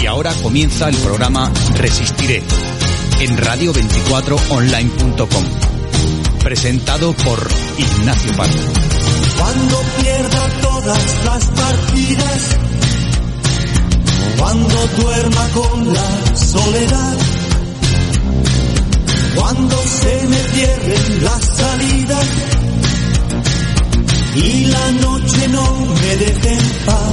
Y ahora comienza el programa Resistiré en radio24online.com. Presentado por Ignacio Pardo. Cuando pierda todas las partidas, cuando duerma con la soledad, cuando se me cierren las salidas y la noche no me deje en paz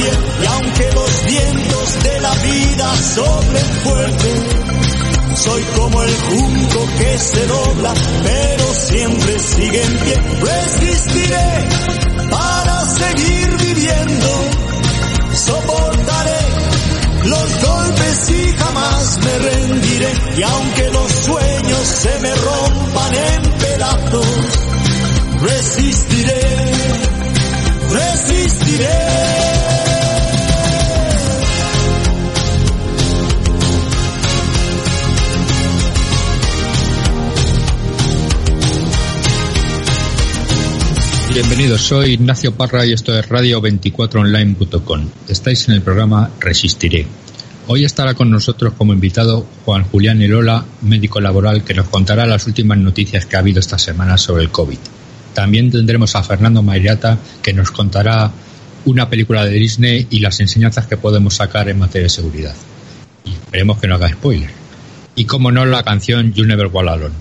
y aunque los vientos de la vida soplen fuerte, soy como el junco que se dobla, pero siempre sigue en pie. Resistiré para seguir viviendo, soportaré los golpes y jamás me rendiré. Y aunque los sueños se me rompan en pedazos, resistiré. Bienvenidos, soy Ignacio Parra y esto es radio24online.com. Estáis en el programa Resistiré. Hoy estará con nosotros como invitado Juan Julián Elola, médico laboral, que nos contará las últimas noticias que ha habido esta semana sobre el COVID. También tendremos a Fernando Mairiata, que nos contará una película de Disney y las enseñanzas que podemos sacar en materia de seguridad. Y esperemos que no haga spoiler. Y como no, la canción You Never Walk Alone.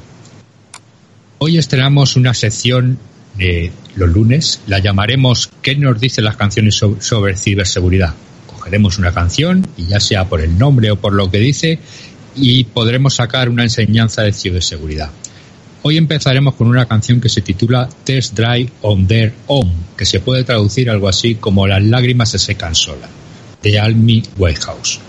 Hoy estrenamos una sección de los lunes, la llamaremos ¿Qué nos dicen las canciones sobre ciberseguridad? Cogeremos una canción y ya sea por el nombre o por lo que dice y podremos sacar una enseñanza de ciberseguridad. Hoy empezaremos con una canción que se titula Test Drive on Their Own, que se puede traducir algo así como Las lágrimas se secan sola, de Almi Whitehouse.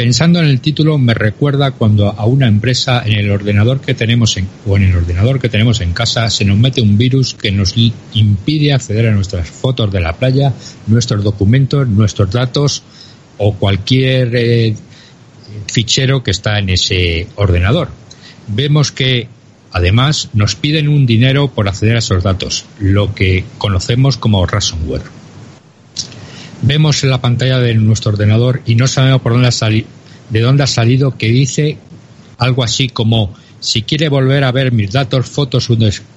Pensando en el título me recuerda cuando a una empresa en el ordenador que tenemos en, o en el ordenador que tenemos en casa se nos mete un virus que nos impide acceder a nuestras fotos de la playa, nuestros documentos, nuestros datos o cualquier eh, fichero que está en ese ordenador. Vemos que además nos piden un dinero por acceder a esos datos, lo que conocemos como ransomware vemos en la pantalla de nuestro ordenador y no sabemos por dónde ha de dónde ha salido que dice algo así como si quiere volver a ver mis datos, fotos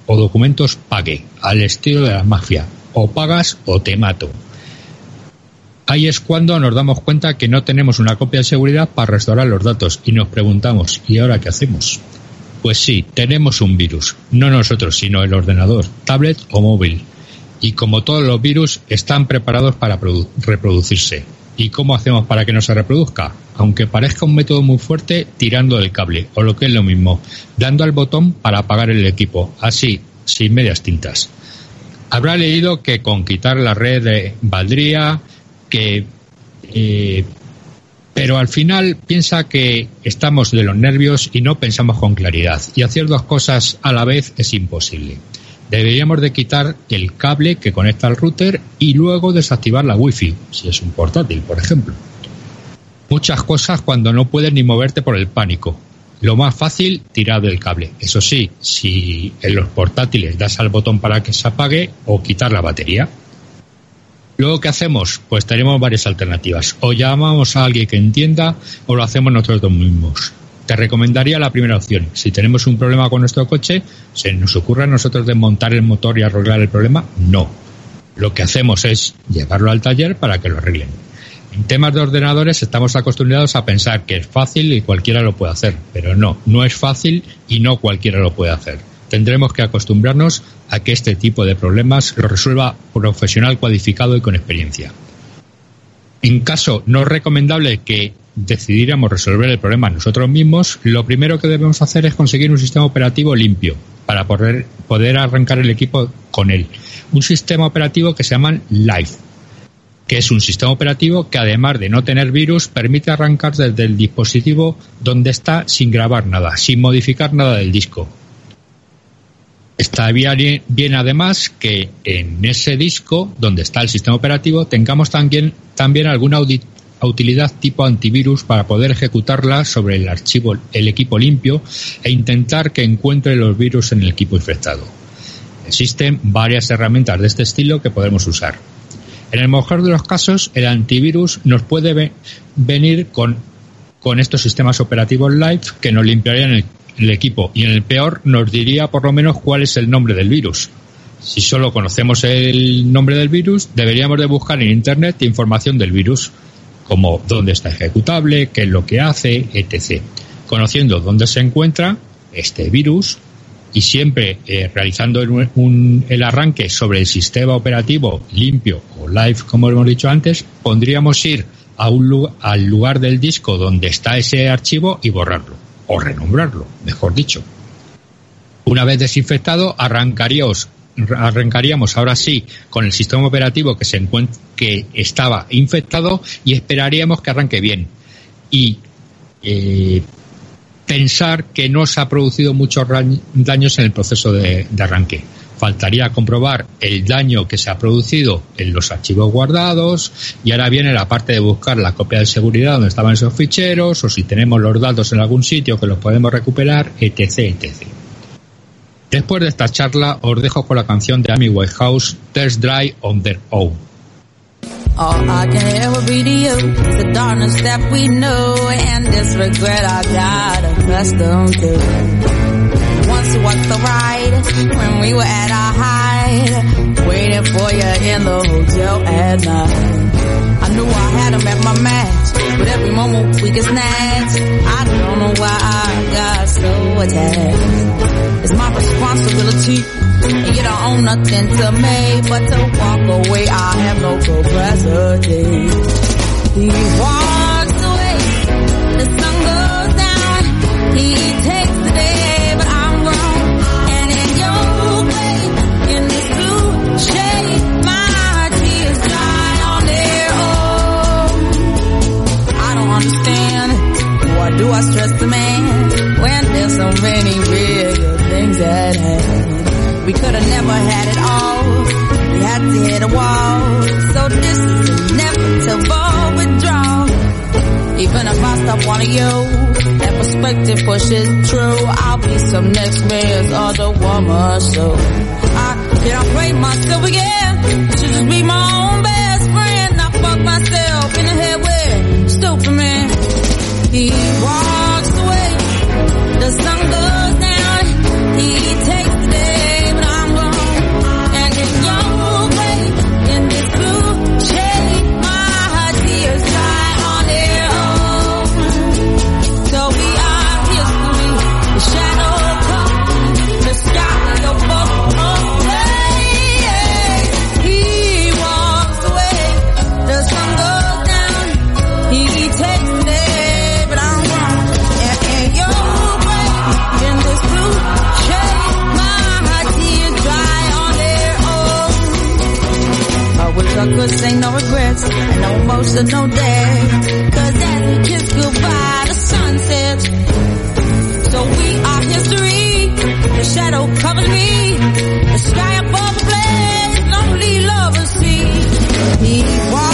o documentos, pague, al estilo de la mafia. O pagas o te mato. Ahí es cuando nos damos cuenta que no tenemos una copia de seguridad para restaurar los datos y nos preguntamos, ¿y ahora qué hacemos? Pues sí, tenemos un virus, no nosotros, sino el ordenador, tablet o móvil y como todos los virus están preparados para reproducirse. ¿Y cómo hacemos para que no se reproduzca? Aunque parezca un método muy fuerte, tirando del cable, o lo que es lo mismo, dando al botón para apagar el equipo, así, sin medias tintas. Habrá leído que con quitar la red eh, valdría, que... Eh, pero al final piensa que estamos de los nervios y no pensamos con claridad, y hacer dos cosas a la vez es imposible deberíamos de quitar el cable que conecta al router y luego desactivar la wifi, si es un portátil, por ejemplo. Muchas cosas cuando no puedes ni moverte por el pánico. Lo más fácil, tirar del cable. Eso sí, si en los portátiles das al botón para que se apague o quitar la batería. Luego, ¿qué hacemos? Pues tenemos varias alternativas. O llamamos a alguien que entienda o lo hacemos nosotros mismos. Te recomendaría la primera opción. Si tenemos un problema con nuestro coche, ¿se nos ocurre a nosotros desmontar el motor y arreglar el problema? No. Lo que hacemos es llevarlo al taller para que lo arreglen. En temas de ordenadores estamos acostumbrados a pensar que es fácil y cualquiera lo puede hacer, pero no, no es fácil y no cualquiera lo puede hacer. Tendremos que acostumbrarnos a que este tipo de problemas lo resuelva profesional cualificado y con experiencia. En caso no recomendable que decidiéramos resolver el problema nosotros mismos, lo primero que debemos hacer es conseguir un sistema operativo limpio para poder, poder arrancar el equipo con él. Un sistema operativo que se llama Live, que es un sistema operativo que además de no tener virus permite arrancar desde el dispositivo donde está sin grabar nada, sin modificar nada del disco. Está bien, bien además que en ese disco donde está el sistema operativo tengamos también, también utilidad tipo antivirus para poder ejecutarla sobre el archivo, el equipo limpio e intentar que encuentre los virus en el equipo infectado. Existen varias herramientas de este estilo que podemos usar. En el mejor de los casos, el antivirus nos puede venir con, con estos sistemas operativos live que nos limpiarían el, el equipo y en el peor nos diría por lo menos cuál es el nombre del virus. Si solo conocemos el nombre del virus, deberíamos de buscar en Internet información del virus, como dónde está ejecutable, qué es lo que hace, etc. Conociendo dónde se encuentra este virus, y siempre eh, realizando un, el arranque sobre el sistema operativo limpio o live, como hemos dicho antes, pondríamos ir a un, al lugar del disco donde está ese archivo y borrarlo, o renombrarlo, mejor dicho. Una vez desinfectado, arrancaríamos, arrancaríamos ahora sí con el sistema operativo que, se que estaba infectado y esperaríamos que arranque bien. Y eh, pensar que no se ha producido muchos daños en el proceso de, arranque. Faltaría comprobar el daño que se ha producido en los archivos guardados y ahora viene la parte de buscar la copia de seguridad donde estaban esos ficheros o si tenemos los datos en algún sitio que los podemos recuperar, etc. etc. Después de esta charla os dejo con la canción de Amy Whitehouse, Test Dry on Their Own. All I can ever be to you is the darkness that we know and this regret I got accustomed to. Once was the ride when we were at our height, waiting for you in the hotel at night. I knew I had him at my match, but every moment we get snatched. I don't know why I got so attached. Responsibility and you don't own nothing to me but to walk away. I have no capacity. He walks away, the sun goes down. He takes the day, but I'm wrong. And in your in this blue shade, my tears dry on their own. I don't understand. Why do I stress the man when there's so many real We could have never had it all. We had to hit a wall. So this is inevitable withdrawal. Even if I stop wanting you, that perspective pushes true. I'll be some next man's other woman. So I can't play myself again. Should just be my own best friend. I fuck myself in the head with stupid man. He walks Cause ain't no regrets and no emotional day. Cause as we kiss goodbye, the sun sets. So we are history. The shadow covers me. The sky above the blaze, lonely lovers see. He walks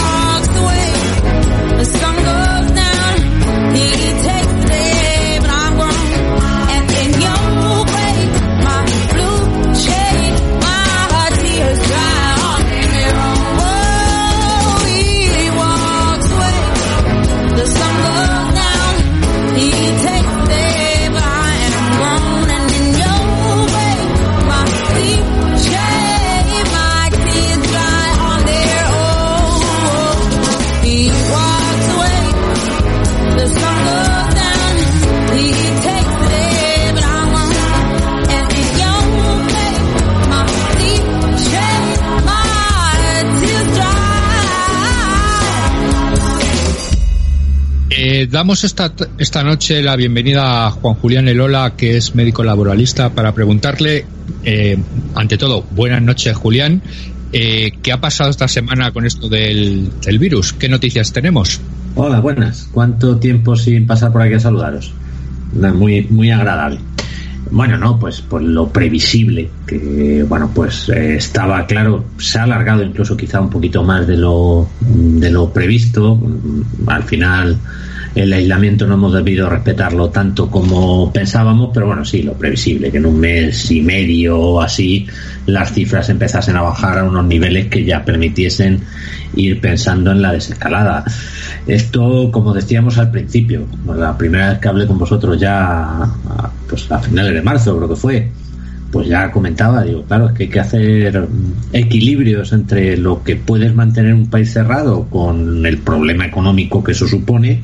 damos esta, esta noche la bienvenida a Juan Julián Elola, que es médico laboralista, para preguntarle, eh, ante todo, buenas noches, Julián. Eh, ¿Qué ha pasado esta semana con esto del, del virus? ¿Qué noticias tenemos? Hola, buenas. ¿Cuánto tiempo sin pasar por aquí a saludaros? Muy, muy agradable. Bueno, no, pues por lo previsible, que bueno, pues eh, estaba claro, se ha alargado incluso quizá un poquito más de lo, de lo previsto. Al final el aislamiento no hemos debido respetarlo tanto como pensábamos, pero bueno, sí, lo previsible, que en un mes y medio o así las cifras empezasen a bajar a unos niveles que ya permitiesen ir pensando en la desescalada. Esto, como decíamos al principio, la primera vez que hablé con vosotros ya, pues a finales de marzo creo que fue, pues ya comentaba, digo, claro, es que hay que hacer equilibrios entre lo que puedes mantener un país cerrado con el problema económico que eso supone,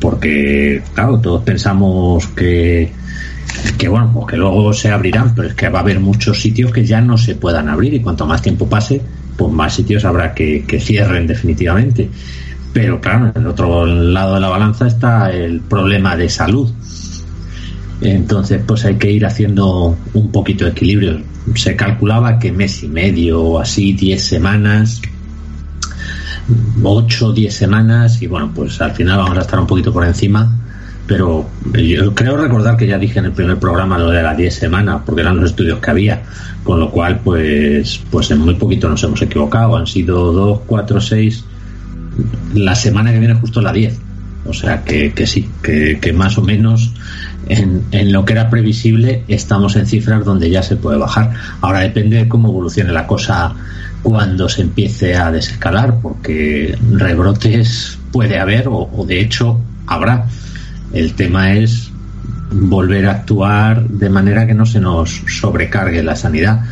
porque, claro, todos pensamos que, que bueno, pues que luego se abrirán, pero es que va a haber muchos sitios que ya no se puedan abrir y cuanto más tiempo pase, pues más sitios habrá que, que cierren definitivamente. Pero claro, en el otro lado de la balanza está el problema de salud. Entonces, pues hay que ir haciendo un poquito de equilibrio. Se calculaba que mes y medio o así, diez semanas, ocho, diez semanas, y bueno, pues al final vamos a estar un poquito por encima. Pero yo creo recordar que ya dije en el primer programa lo de las diez semanas, porque eran los estudios que había, con lo cual, pues, pues en muy poquito nos hemos equivocado. Han sido dos, cuatro, seis, la semana que viene justo la 10. O sea que, que sí, que, que, más o menos en, en, lo que era previsible estamos en cifras donde ya se puede bajar. Ahora depende de cómo evolucione la cosa cuando se empiece a desescalar, porque rebrotes puede haber o, o de hecho habrá. El tema es volver a actuar de manera que no se nos sobrecargue la sanidad.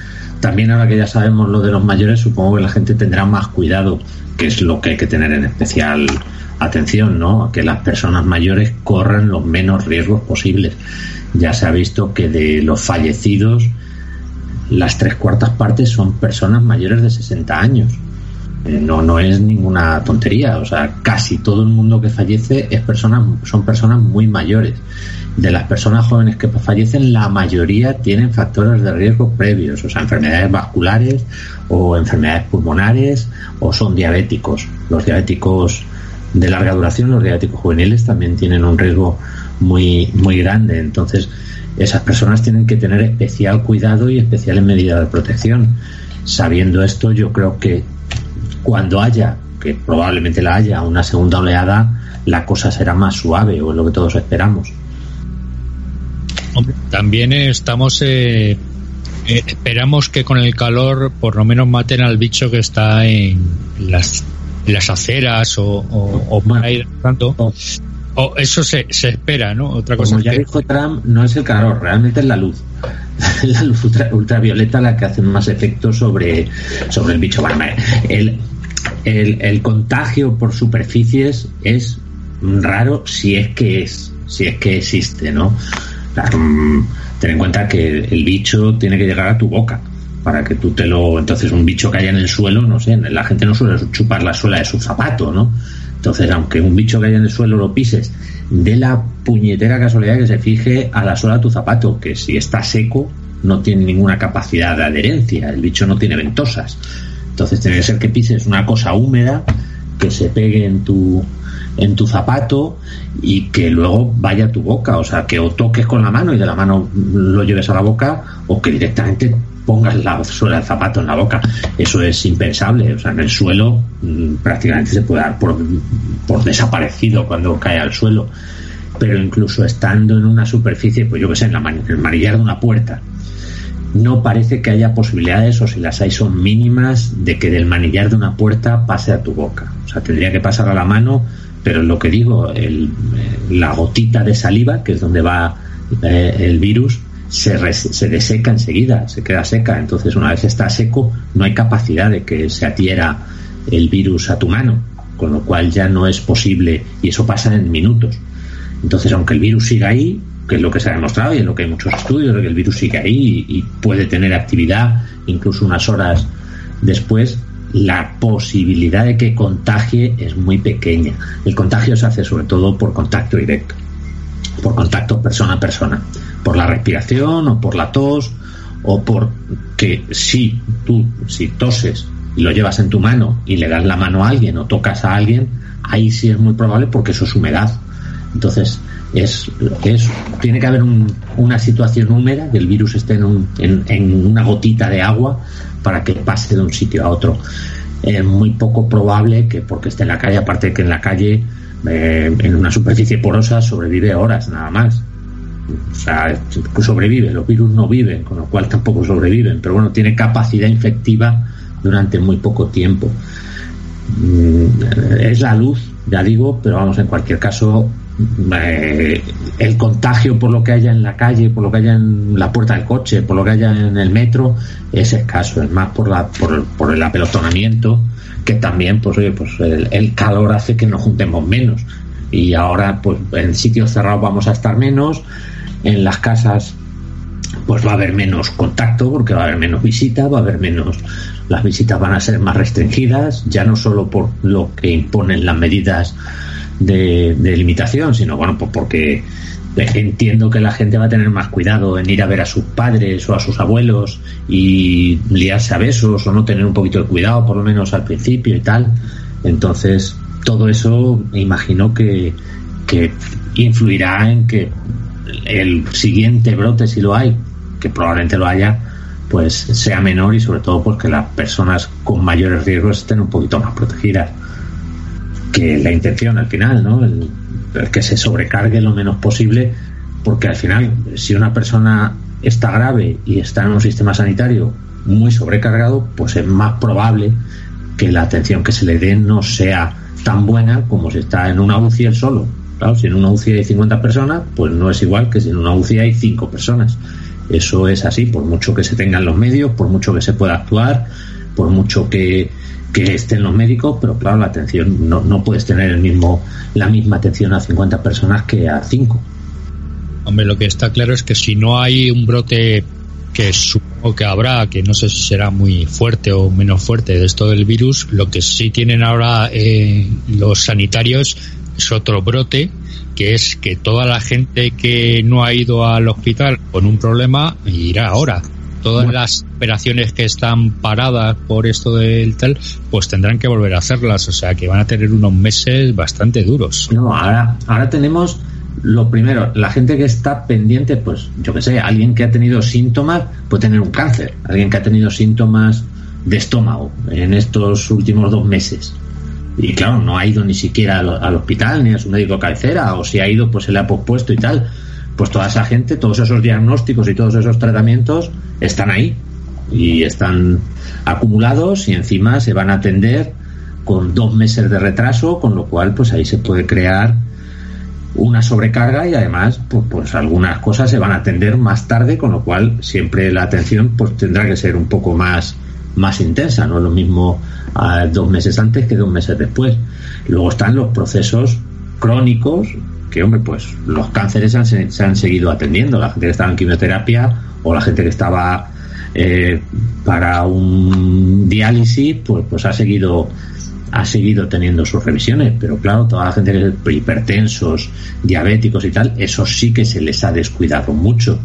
También ahora que ya sabemos lo de los mayores, supongo que la gente tendrá más cuidado que es lo que hay que tener en especial atención, ¿no? Que las personas mayores corran los menos riesgos posibles. Ya se ha visto que de los fallecidos, las tres cuartas partes son personas mayores de 60 años. Eh, no, no es ninguna tontería. O sea, casi todo el mundo que fallece es personas, son personas muy mayores. De las personas jóvenes que fallecen, la mayoría tienen factores de riesgo previos, o sea, enfermedades vasculares o enfermedades pulmonares o son diabéticos. Los diabéticos de larga duración, los diabéticos juveniles también tienen un riesgo muy, muy grande. Entonces, esas personas tienen que tener especial cuidado y especiales medidas de protección. Sabiendo esto, yo creo que cuando haya, que probablemente la haya, una segunda oleada, la cosa será más suave, o es lo que todos esperamos. Hombre, también estamos eh, eh, esperamos que con el calor por lo menos maten al bicho que está en las, las aceras o, o, o tanto. O, o eso se, se, espera, ¿no? Otra cosa Como ya que... dijo Trump, no es el calor, realmente es la luz. la luz ultra, ultravioleta la que hace más efecto sobre, sobre el bicho. Bueno, el, el, el contagio por superficies es raro si es que es, si es que existe, ¿no? ten en cuenta que el bicho tiene que llegar a tu boca para que tú te lo entonces un bicho que haya en el suelo no sé la gente no suele chupar la suela de su zapato no entonces aunque un bicho que haya en el suelo lo pises de la puñetera casualidad que se fije a la suela de tu zapato que si está seco no tiene ninguna capacidad de adherencia el bicho no tiene ventosas. Entonces tiene que ser que pises una cosa húmeda que se pegue en tu en tu zapato y que luego vaya a tu boca, o sea, que o toques con la mano y de la mano lo lleves a la boca o que directamente pongas la suela del zapato en la boca. Eso es impensable, o sea, en el suelo mmm, prácticamente se puede dar por, por desaparecido cuando cae al suelo, pero incluso estando en una superficie, pues yo que sé, en, la el manillar de una puerta, no parece que haya posibilidades, o si las hay son mínimas, de que del manillar de una puerta pase a tu boca. O sea, tendría que pasar a la mano pero lo que digo, el, la gotita de saliva, que es donde va eh, el virus, se, se deseca enseguida, se queda seca. Entonces, una vez está seco, no hay capacidad de que se adhiera el virus a tu mano, con lo cual ya no es posible, y eso pasa en minutos. Entonces, aunque el virus siga ahí, que es lo que se ha demostrado y es lo que hay muchos estudios, de que el virus sigue ahí y, y puede tener actividad incluso unas horas después, la posibilidad de que contagie es muy pequeña. El contagio se hace sobre todo por contacto directo, por contacto persona a persona, por la respiración o por la tos o por que si tú, si toses y lo llevas en tu mano y le das la mano a alguien o tocas a alguien, ahí sí es muy probable porque eso es humedad. Entonces, es, es tiene que haber una situación húmeda, que el virus esté en, en, una gotita de agua para que pase de un sitio a otro. Es muy poco probable que porque esté en la calle, aparte de que en la calle, eh, en una superficie porosa, sobrevive horas nada más. O sea, sobrevive, los virus no viven, con lo cual tampoco sobreviven, pero bueno, tiene capacidad infectiva durante muy poco tiempo. Mm, es la luz, ya digo, pero vamos, en cualquier caso, eh, el contagio por lo que haya en la calle, por lo que haya en la puerta del coche, por lo que haya en el metro, es escaso, es más por, la, por, el apelotonamiento, que también, pues oye, pues el, calor hace que nos juntemos menos. Y ahora, pues en sitios cerrados vamos a estar menos, en las casas pues va a haber menos contacto porque va a haber menos visita, va a haber menos las visitas van a ser más restringidas, ya no solo por lo que imponen las medidas de, limitación, sino bueno, pues porque entiendo que la gente va a tener más cuidado en ir a ver a sus padres o a sus abuelos y liarse a besos o no tener un poquito de cuidado, por lo menos al principio y tal. Entonces, todo eso imagino que, que influirá en que el siguiente brote, si lo hay, que probablemente lo haya, pues sea menor y sobre todo porque las personas con mayores riesgos estén un poquito más protegidas que la intención al final, ¿no? El, que se sobrecargue lo menos posible, porque al final, si una persona está grave y está en un sistema sanitario muy sobrecargado, pues es más probable que la atención que se le dé no sea tan buena como si está en una UCI el solo. Claro, si en una UCI hay 50 personas, pues no es igual que si en una UCI hay 5 personas. Eso es así, por mucho que se tengan los medios, por mucho que se pueda actuar, por mucho que estén los médicos, pero claro, la atención no, no puedes tener el mismo, la misma atención a 50 personas que a 5. Hombre, lo que está claro es que si no hay un brote que supongo que habrá, que no sé si será muy fuerte o menos fuerte de esto del virus, lo que sí tienen ahora eh, los sanitarios es otro brote, que es que toda la gente que no ha ido al hospital con un problema irá ahora todas las operaciones que están paradas por esto del tal, pues tendrán que volver a hacerlas. O sea que van a tener unos meses bastante duros. No, ahora, ahora tenemos lo primero, la gente que está pendiente, pues yo que sé, alguien que ha tenido síntomas puede tener un cáncer, alguien que ha tenido síntomas de estómago en estos últimos dos meses. Y claro, no ha ido ni siquiera al, al hospital ni a su médico cabecera, o si ha ido, pues se le ha pospuesto y tal. Pues toda esa gente, todos esos diagnósticos y todos esos tratamientos están ahí. Y están acumulados y encima se van a atender con dos meses de retraso, con lo cual pues ahí se puede crear una sobrecarga y además pues, pues algunas cosas se van a atender más tarde, con lo cual siempre la atención pues tendrá que ser un poco más más intensa, no es lo mismo ah, dos meses antes que dos meses después. Luego están los procesos crónicos que, hombre, pues los cánceres se han, seguido atendiendo. La gente que estaba en quimioterapia o la gente que estaba eh, para un diálisis, pues, pues ha seguido ha seguido teniendo sus revisiones, pero claro, toda la gente que es hipertensos, diabéticos y tal, eso sí que se les ha descuidado mucho.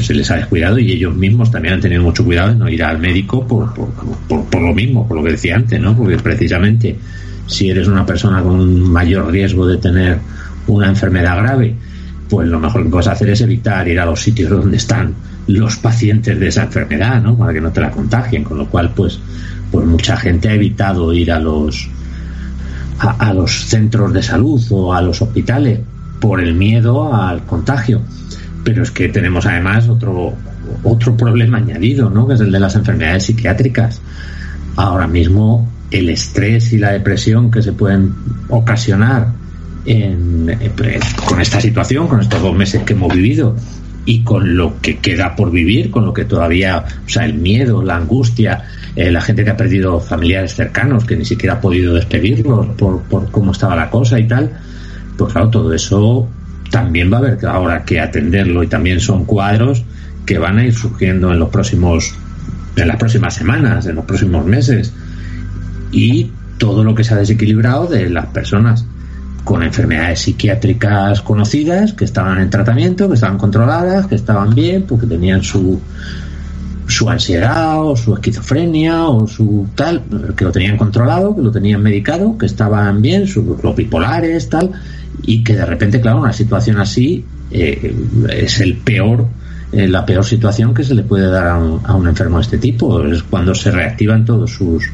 Se les ha descuidado y ellos mismos también han tenido mucho cuidado de no ir al médico por, por, por, por lo mismo, por lo que decía antes, ¿no? Porque precisamente si eres una persona con mayor riesgo de tener una enfermedad grave, pues lo mejor que puedes hacer es evitar ir a los sitios donde están los pacientes de esa enfermedad, ¿no? Para que no te la contagien, con lo cual, pues, pues mucha gente ha evitado ir a los a, los centros de salud o a los hospitales por el miedo al contagio. Pero es que tenemos además otro otro problema añadido, ¿no? Que es el de las enfermedades psiquiátricas. Ahora mismo el estrés y la depresión que se pueden ocasionar eh, pues, con esta situación, con estos dos meses que hemos vivido y con lo que queda por vivir, con lo que todavía, o sea, el miedo, la angustia, eh, la gente que ha perdido familiares cercanos, que ni siquiera ha podido despedirlos por, por cómo estaba la cosa y tal, pues claro, todo eso también va a haber ahora que atenderlo y también son cuadros que van a ir surgiendo en los próximos, en las próximas semanas, en los próximos meses. Y todo lo que se ha desequilibrado de las personas con enfermedades psiquiátricas conocidas, que estaban en tratamiento, que estaban controladas, que estaban bien, porque tenían su, su ansiedad o su esquizofrenia o su tal, que lo tenían controlado, que lo tenían medicado, que estaban bien, los bipolares, tal, y que de repente, claro, una situación así eh, es el peor, eh, la peor situación que se le puede dar a un, a un enfermo de este tipo, es cuando se reactivan todos sus,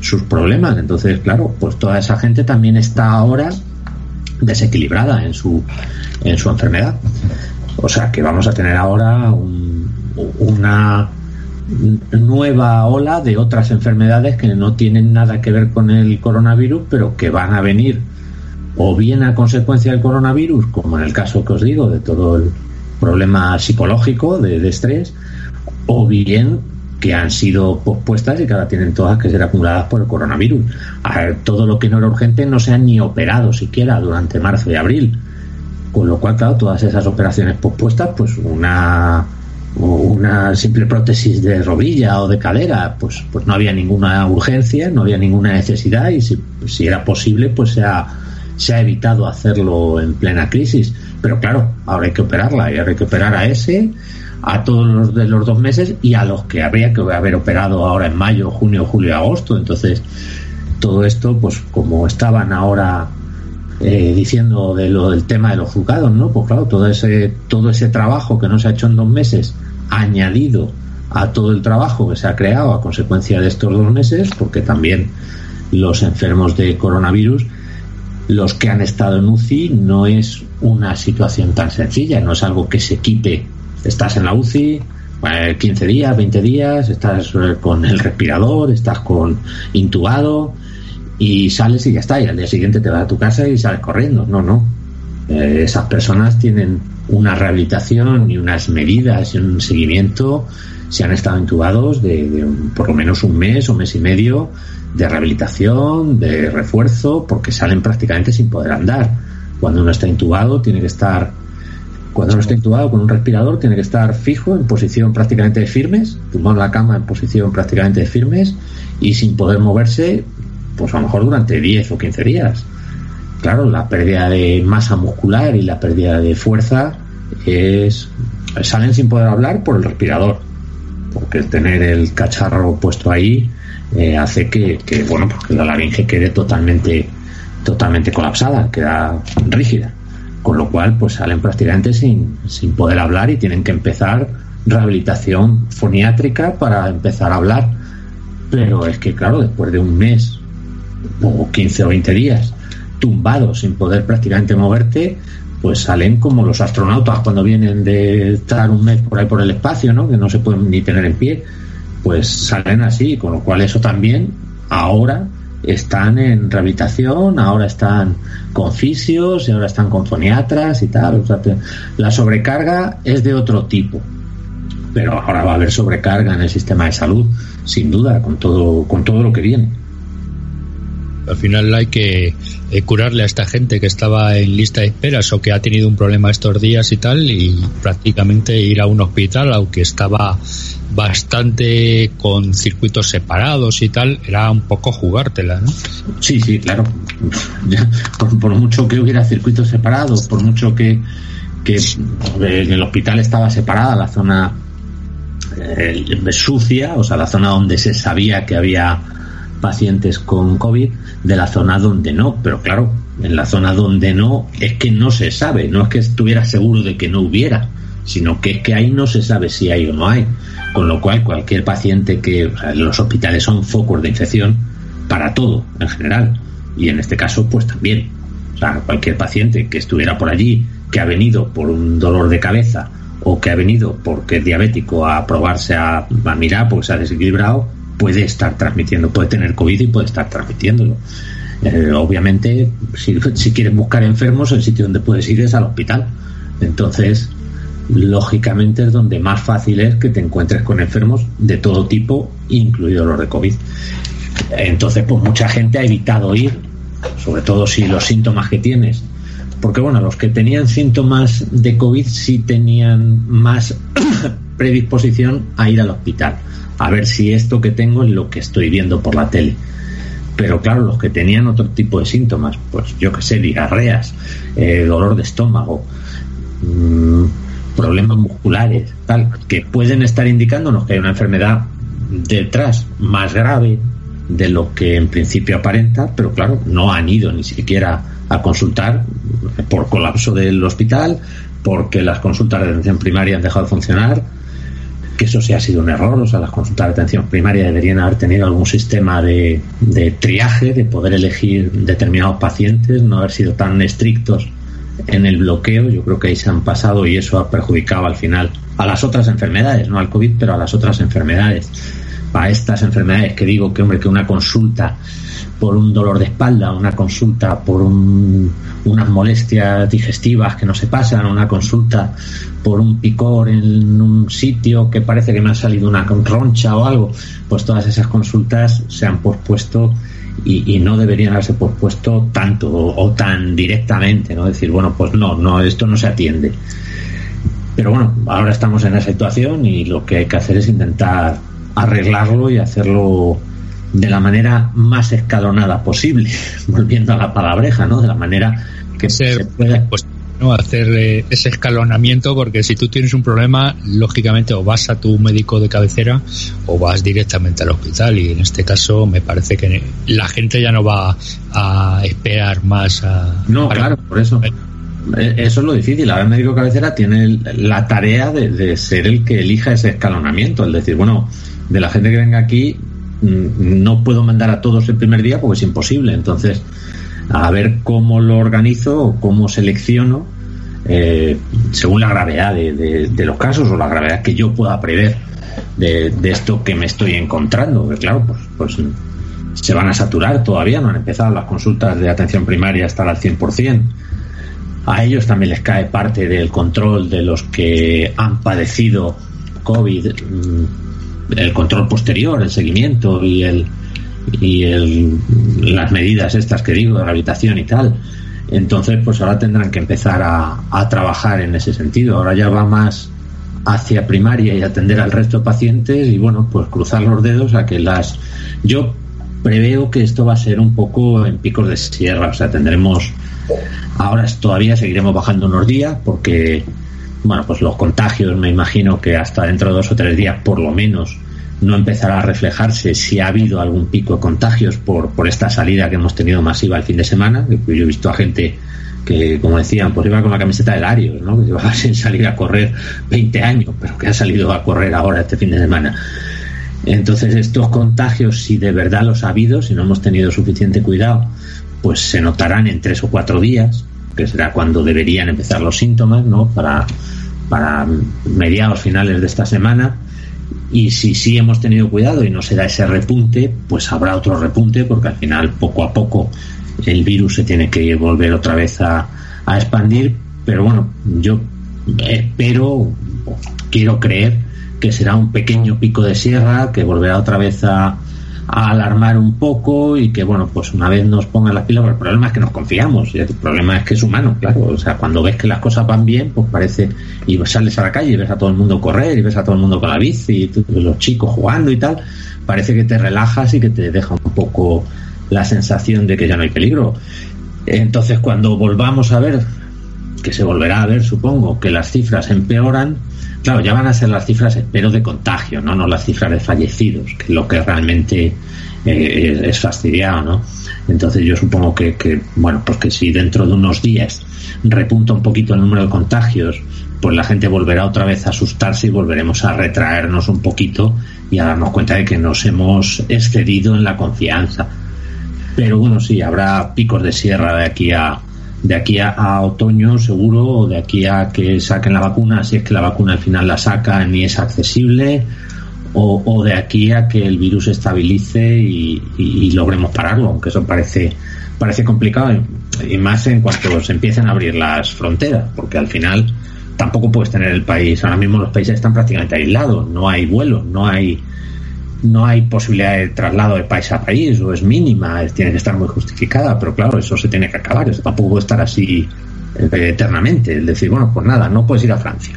sus problemas. Entonces, claro, pues toda esa gente también está ahora desequilibrada en su, en su enfermedad. O sea que vamos a tener ahora una nueva ola de otras enfermedades que no tienen nada que ver con el coronavirus, pero que van a venir o bien a consecuencia del coronavirus, como en el caso que os digo, de todo el problema psicológico de, estrés, o bien que han sido pospuestas y que ahora tienen todas que ser acumuladas por el coronavirus. todo lo que no era urgente no se han ni operado siquiera durante marzo y abril. Con lo cual, claro, todas esas operaciones pospuestas, pues una una simple prótesis de rodilla o de cadera, pues, pues no había ninguna urgencia, no había ninguna necesidad y si, si era posible, pues se ha, se ha evitado hacerlo en plena crisis. Pero claro, ahora hay que operarla y hay que operar a ese, a todos los de los dos meses y a los que habría que haber operado ahora en mayo, junio, julio, agosto. Entonces, todo esto, pues como estaban ahora eh, diciendo de lo del tema de los juzgados, ¿no? Pues claro, todo ese, todo ese trabajo que no se ha hecho en dos meses, añadido a todo el trabajo que se ha creado a consecuencia de estos dos meses, porque también los enfermos de coronavirus, los que han estado en UCI, no es una situación tan sencilla, no es algo que se quite estás en la UCI, 15 eh, días, 20 días, estás eh, con el respirador, estás con intubado y sales y ya está, y al día siguiente te vas a tu casa y sales corriendo. No, no. Eh, esas personas tienen una rehabilitación y unas medidas y un seguimiento si han estado intubados de, por lo menos un mes o mes y medio de rehabilitación, de refuerzo, porque salen prácticamente sin poder andar. Cuando uno está intubado tiene que estar cuando no está intubado con un respirador, tiene que estar fijo, en posición prácticamente de firmes, tumbado en la cama en posición prácticamente de firmes y sin poder moverse, pues a lo mejor durante 10 o 15 días. Claro, la pérdida de masa muscular y la pérdida de fuerza es. salen sin poder hablar por el respirador, porque tener el cacharro puesto ahí eh, hace que, que, bueno, porque la laringe quede totalmente, totalmente colapsada, queda rígida con lo cual pues salen prácticamente sin, sin poder hablar y tienen que empezar rehabilitación foniátrica para empezar a hablar. Pero es que, claro, después de un mes o 15 o 20 días tumbados sin poder prácticamente moverte, pues salen como los astronautas cuando vienen de estar un mes por ahí por el espacio, ¿no? Que no se pueden ni tener en pie, pues salen así, con lo cual eso también ahora están en rehabilitación, ahora están con fisios y ahora están con foniatras y tal. la sobrecarga es de otro tipo, pero ahora va a haber sobrecarga en el sistema de salud, sin duda, con todo, con todo lo que viene. Al final hay que eh, curarle a esta gente que estaba en lista de esperas o que ha tenido un problema estos días y tal y prácticamente ir a un hospital aunque estaba bastante con circuitos separados y tal, era un poco jugártela, ¿no? Sí, sí, claro. por, mucho que hubiera circuitos separados, por mucho que, que en el hospital estaba separada la zona eh, sucia, o sea, la zona donde se sabía que había pacientes con COVID, de la zona donde no, pero claro, en la zona donde no es que no se sabe, no es que estuviera seguro de que no hubiera, sino que es que ahí no se sabe si hay o no hay. Con lo cual, cualquier paciente que los hospitales son focos de infección para todo en general. Y en este caso, pues también. O sea, cualquier paciente que estuviera por allí, que ha venido por un dolor de cabeza o que ha venido porque es diabético a probarse a, mirar porque se ha desequilibrado, puede estar transmitiendo, puede tener COVID y puede estar transmitiéndolo. Eh, obviamente, si, si quieres buscar enfermos, el sitio donde puedes ir es al hospital. Entonces, lógicamente es donde más fácil es que te encuentres con enfermos de todo tipo, incluido los de COVID. Entonces, pues mucha gente ha evitado ir, sobre todo si los síntomas que tienes, porque bueno, los que tenían síntomas de COVID sí tenían más predisposición a ir al hospital, a ver si esto que tengo es lo que estoy viendo por la tele. pero claro, los que tenían otro tipo de síntomas, pues yo que sé, diarreas, eh, dolor de estómago, mm, problemas musculares, tal, que pueden estar indicándonos que hay una enfermedad detrás más grave de lo que en principio aparenta, pero claro, no han ido ni siquiera a consultar por colapso del hospital, porque las consultas de atención primaria han dejado de funcionar, que eso sí ha sido un error, o sea, las consultas de atención primaria deberían haber tenido algún sistema de, de triaje, de poder elegir determinados pacientes, no haber sido tan estrictos en el bloqueo, yo creo que ahí se han pasado y eso ha perjudicado al final a las otras enfermedades, no al COVID, pero a las otras enfermedades. A estas enfermedades que digo que, hombre, que una consulta por un dolor de espalda, una consulta por unas molestias digestivas que no se pasan, una consulta por un picor en un sitio que parece que me ha salido una roncha o algo, pues todas esas consultas se han pospuesto y, no deberían haberse pospuesto tanto o, tan directamente, ¿no? Decir, bueno, pues no, no, esto no se atiende. Pero bueno, ahora estamos en esa situación y lo que hay que hacer es intentar arreglarlo y hacerlo de la manera más escalonada posible, volviendo a la palabreja, ¿no? De la manera que se, pueda. Pues, ¿no? hacer eh, ese escalonamiento porque si tú tienes un problema lógicamente o vas a tu médico de cabecera o vas directamente al hospital y en este caso me parece que la gente ya no va a esperar más a, no claro por eso eh, eso es lo difícil. Ahora el médico de cabecera tiene la tarea de, de, ser el que elija ese escalonamiento. El decir, bueno, de la gente que venga aquí, mm, no puedo mandar a todos el primer día porque es imposible. Entonces, a ver cómo lo organizo o cómo selecciono eh, según la gravedad de, los casos o la gravedad que yo pueda prever de, esto que me estoy encontrando. Que claro, pues, pues se van a saturar todavía, no han empezado las consultas de atención primaria hasta al 100%. A ellos también les cae parte del control de los que han padecido COVID, mm, el control posterior, el seguimiento y el, y el, las medidas estas que digo de rehabilitación y tal. Entonces, pues ahora tendrán que empezar a, a, trabajar en ese sentido. Ahora ya va más hacia primaria y atender al resto de pacientes y bueno, pues cruzar los dedos a que las... Yo preveo que esto va a ser un poco en picos de sierra, o sea, tendremos... Ahora todavía seguiremos bajando unos días porque, bueno, pues los contagios me imagino que hasta dentro de dos o tres días por lo menos no empezará a reflejarse si ha habido algún pico de contagios por, por esta salida que hemos tenido masiva el fin de semana. Yo he visto a gente que, como decían, pues iba con la camiseta de Larios, ¿no? que llevaba sin salir a correr 20 años, pero que ha salido a correr ahora este fin de semana. Entonces, estos contagios, si de verdad los ha habido, si no hemos tenido suficiente cuidado, pues se notarán en tres o cuatro días, que será cuando deberían empezar los síntomas, ¿no? Para, para mediados finales de esta semana y si sí hemos tenido cuidado y no se da ese repunte, pues habrá otro repunte porque al final poco a poco el virus se tiene que volver otra vez a, a expandir. Pero bueno, yo espero, quiero creer que será un pequeño pico de sierra que volverá otra vez a, a alarmar un poco y que, bueno, pues una vez nos pongan las pilas, el problema es que nos confiamos, y el problema es que es humano, claro, o sea, cuando ves que las cosas van bien, pues parece, y sales a la calle y ves a todo el mundo correr, y ves a todo el mundo con la bici, y los chicos jugando y tal, parece que te relajas y que te deja un poco la sensación de que ya no hay peligro. Entonces, cuando volvamos a ver, que se volverá a ver, supongo, que las cifras empeoran, Claro, ya van a ser las cifras, pero de contagio, no, no las cifras de fallecidos, que es lo que realmente eh, es fastidiado, ¿no? Entonces yo supongo que, que, bueno, pues que si dentro de unos días repunta un poquito el número de contagios, pues la gente volverá otra vez a asustarse y volveremos a retraernos un poquito y a darnos cuenta de que nos hemos excedido en la confianza. Pero bueno, sí, habrá picos de sierra de aquí a, de aquí a, otoño seguro o de aquí a que saquen la vacuna, si es que la vacuna al final la sacan y es accesible, o, de aquí a que el virus estabilice y, logremos pararlo, aunque eso parece, parece complicado y, más en cuanto se empiecen a abrir las fronteras, porque al final tampoco puedes tener el país, ahora mismo los países están prácticamente aislados, no hay vuelos, no hay no hay posibilidad de traslado de país a país o es mínima, tiene que estar muy justificada, pero claro, eso se tiene que acabar, eso tampoco puede estar así eh, eternamente, es decir, bueno, pues nada, no puedes ir a Francia.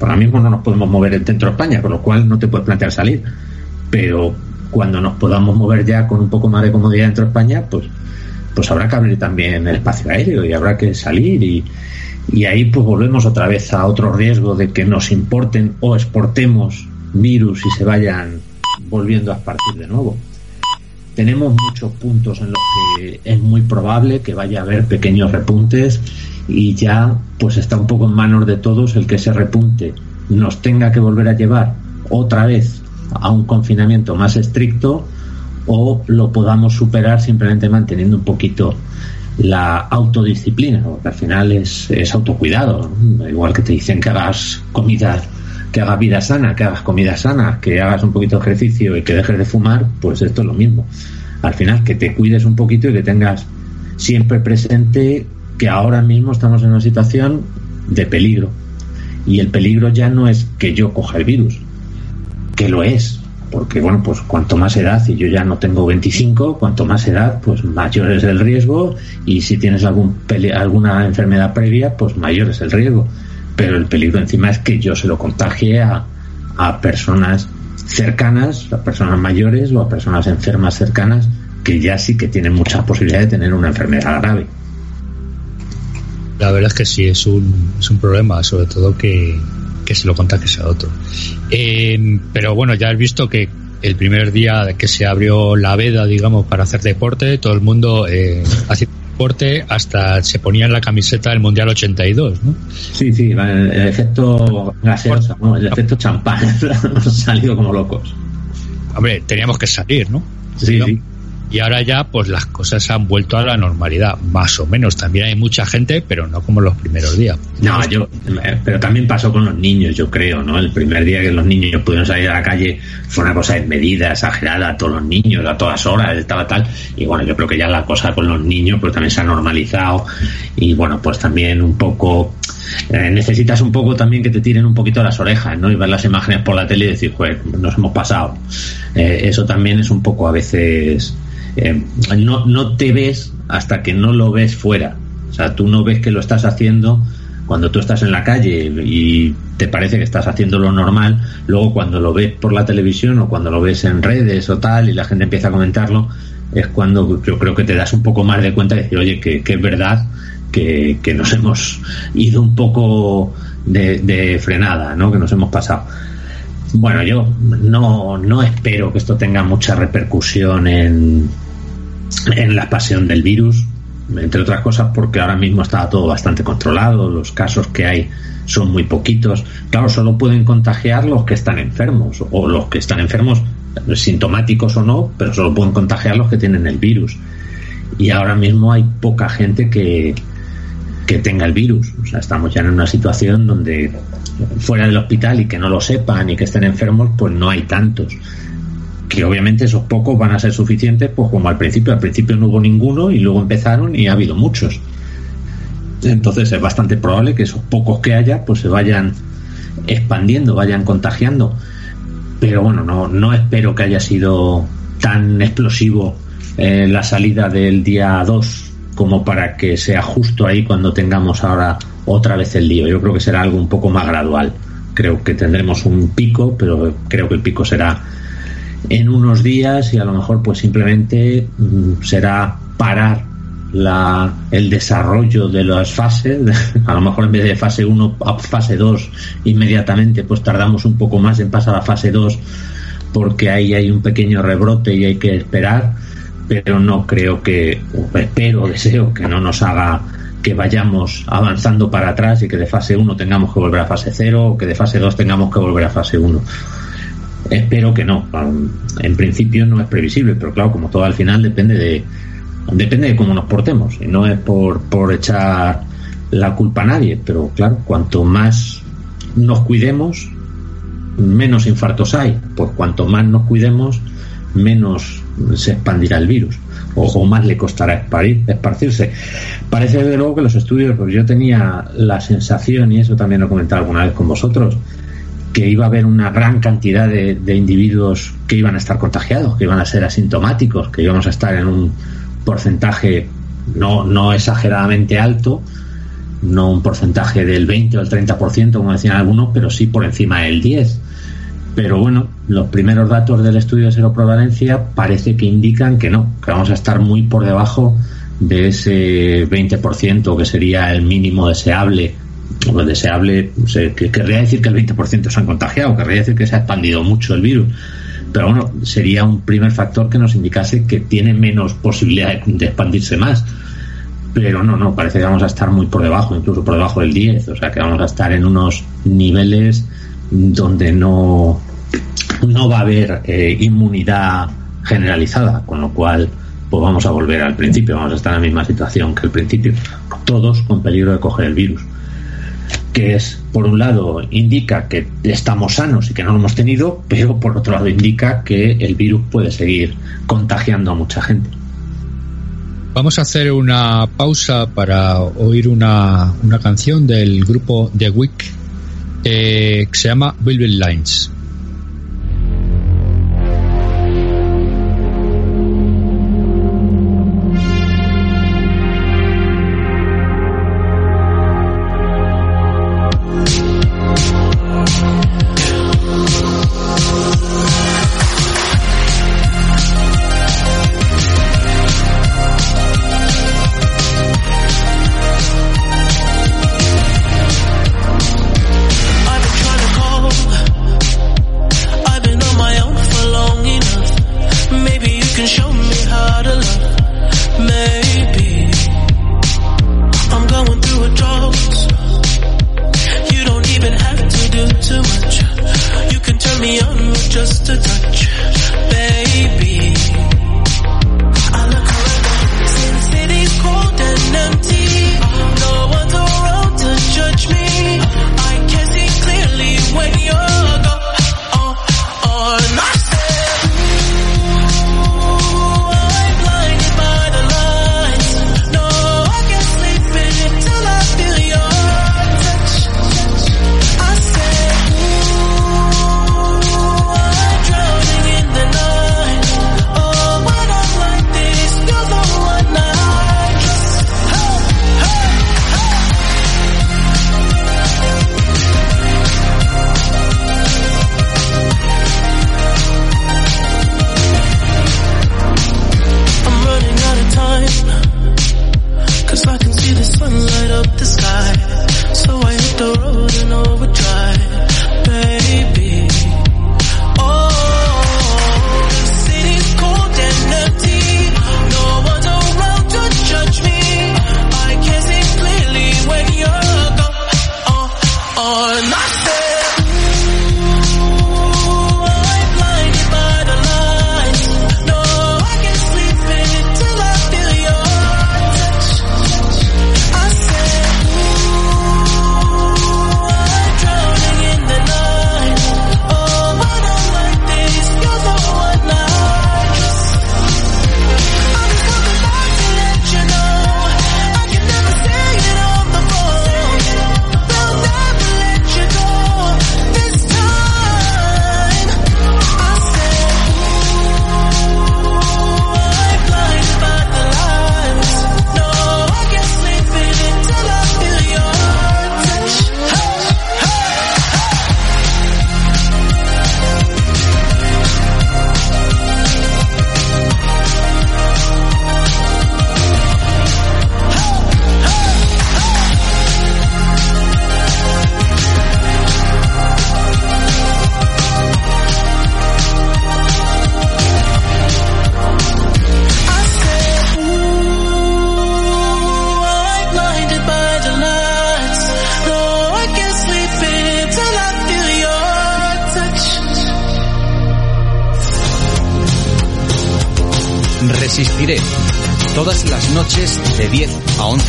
Ahora mismo no nos podemos mover dentro de España, con lo cual no te puedes plantear salir. Pero cuando nos podamos mover ya con un poco más de comodidad dentro de España, pues, pues habrá que abrir también el espacio aéreo y habrá que salir y, y ahí pues volvemos otra vez a otro riesgo de que nos importen o exportemos virus y se vayan volviendo a esparcir de nuevo. Tenemos muchos puntos en los que es muy probable que vaya a haber pequeños repuntes y ya pues está un poco en manos de todos el que ese repunte nos tenga que volver a llevar otra vez a un confinamiento más estricto o lo podamos superar simplemente manteniendo un poquito la autodisciplina, porque al final es, es autocuidado, igual que te dicen que hagas comida, que hagas vida sana, que hagas comida sana, que hagas un poquito de ejercicio y que dejes de fumar, pues esto es lo mismo. Al final que te cuides un poquito y que tengas siempre presente que ahora mismo estamos en una situación de peligro. Y el peligro ya no es que yo coja el virus, que lo es, porque bueno, pues cuanto más edad, y yo ya no tengo 25, cuanto más edad, pues mayor es el riesgo, y si tienes algún alguna enfermedad previa, pues mayor es el riesgo. Pero el peligro encima es que yo se lo contagie a, a personas cercanas, a personas mayores o a personas enfermas cercanas, que ya sí que tienen muchas posibilidades de tener una enfermedad grave. La verdad es que sí, es un, es un problema, sobre todo que, que se lo contagies a otro. Eh, pero bueno, ya has visto que el primer día que se abrió la veda, digamos, para hacer deporte, todo el mundo eh, deporte hasta se ponía en la camiseta del Mundial 82, ¿no? Sí, sí, el efecto gaseosa, ¿no? el efecto champán, hemos salido como locos. Hombre, teníamos que salir, ¿no? Sí, sí y ahora ya pues las cosas han vuelto a la normalidad, más o menos. También hay mucha gente, pero no como los primeros días. No, yo, pero también pasó con los niños, yo creo, ¿no? El primer día que los niños pudieron salir a la calle fue una cosa desmedida, exagerada, a todos los niños, a todas horas, estaba tal. Y bueno, yo creo que ya la cosa con los niños pues también se ha normalizado y bueno, pues también un poco eh, necesitas un poco también que te tiren un poquito las orejas, ¿no? Y ver las imágenes por la tele y decir, pues nos hemos pasado. Eh, eso también es un poco a veces eh, no, no te ves hasta que no lo ves fuera. O sea, tú no ves que lo estás haciendo cuando tú estás en la calle y te parece que estás haciendo lo normal, luego cuando lo ves por la televisión o cuando lo ves en redes o tal y la gente empieza a comentarlo, es cuando yo creo que te das un poco más de cuenta de decir, oye, que, es verdad que, que, nos hemos ido un poco de, de, frenada, ¿no? Que nos hemos pasado. Bueno, yo no, no espero que esto tenga mucha repercusión en, en la pasión del virus, entre otras cosas porque ahora mismo está todo bastante controlado, los casos que hay son muy poquitos. Claro, solo pueden contagiar los que están enfermos o los que están enfermos sintomáticos o no, pero solo pueden contagiar los que tienen el virus. Y ahora mismo hay poca gente que, que tenga el virus. O sea, estamos ya en una situación donde fuera del hospital y que no lo sepan y que estén enfermos, pues no hay tantos que obviamente esos pocos van a ser suficientes, pues como al principio, al principio no hubo ninguno y luego empezaron y ha habido muchos. Entonces es bastante probable que esos pocos que haya, pues se vayan expandiendo, vayan contagiando. Pero bueno, no, no espero que haya sido tan explosivo eh, la salida del día 2 como para que sea justo ahí cuando tengamos ahora otra vez el lío. Yo creo que será algo un poco más gradual. Creo que tendremos un pico, pero creo que el pico será en unos días y a lo mejor pues simplemente mm, será parar la, el desarrollo de las fases, a lo mejor en vez de fase 1 a fase 2 inmediatamente pues tardamos un poco más en pasar a fase 2 porque ahí hay un pequeño rebrote y hay que esperar, pero no creo que, espero, deseo que no nos haga que vayamos avanzando para atrás y que de fase 1 tengamos que volver a fase 0 o que de fase 2 tengamos que volver a fase 1 Espero que no. En principio no es previsible, pero claro, como todo al final depende de depende de cómo nos portemos y no es por, por echar la culpa a nadie, pero claro, cuanto más nos cuidemos, menos infartos hay. Pues cuanto más nos cuidemos, menos se expandirá el virus o, más le costará esparcirse. Parece de luego que los estudios, pues yo tenía la sensación, y eso también lo he comentado alguna vez con vosotros, que iba a haber una gran cantidad de, individuos que iban a estar contagiados, que iban a ser asintomáticos, que íbamos a estar en un porcentaje no, no exageradamente alto, no un porcentaje del 20 o el 30%, como decían algunos, pero sí por encima del 10. Pero bueno, los primeros datos del estudio de seroprevalencia parece que indican que no, que vamos a estar muy por debajo de ese 20% que sería el mínimo deseable. O deseable, que querría decir que el 20% se han contagiado, querría decir que se ha expandido mucho el virus. Pero bueno, sería un primer factor que nos indicase que tiene menos posibilidad de expandirse más pero no, no, parece que vamos a estar muy por debajo, incluso por debajo del 10, o sea que vamos a estar en unos niveles donde no, no va a haber eh, inmunidad generalizada, con lo cual pues vamos a volver al principio, vamos a estar en la misma situación que el principio, todos con peligro de coger el virus que es, por un lado, indica que estamos sanos y que no lo hemos tenido, pero por otro lado indica que el virus puede seguir contagiando a mucha gente. Vamos a hacer una pausa para oír una, una canción del grupo The Week eh, que se llama Velvet Lines.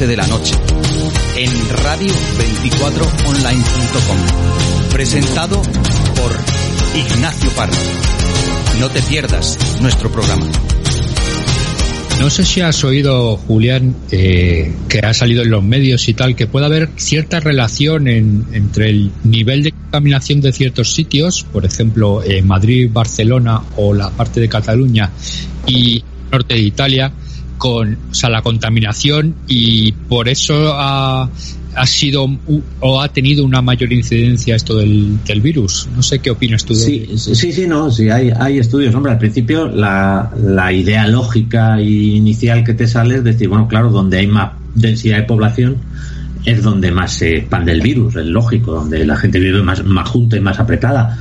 De la noche en radio24online.com. Presentado por Ignacio Parra. No te pierdas nuestro programa. No sé si has oído, Julián, eh, que ha salido en los medios y tal, que puede haber cierta relación entre el nivel de contaminación de ciertos sitios, por ejemplo, en Madrid, Barcelona o la parte de Cataluña y norte de Italia, con o sea, la contaminación y por eso ha, ha sido o ha tenido una mayor incidencia esto del, del virus. No sé qué opinas tú. De sí, sí, sí, no, sí, hay, hay estudios. Hombre, al principio la, la idea lógica y inicial que te sale es decir, bueno, claro, donde hay más densidad de población es donde más se expande el virus, es lógico, donde la gente vive más, más junta y más apretada.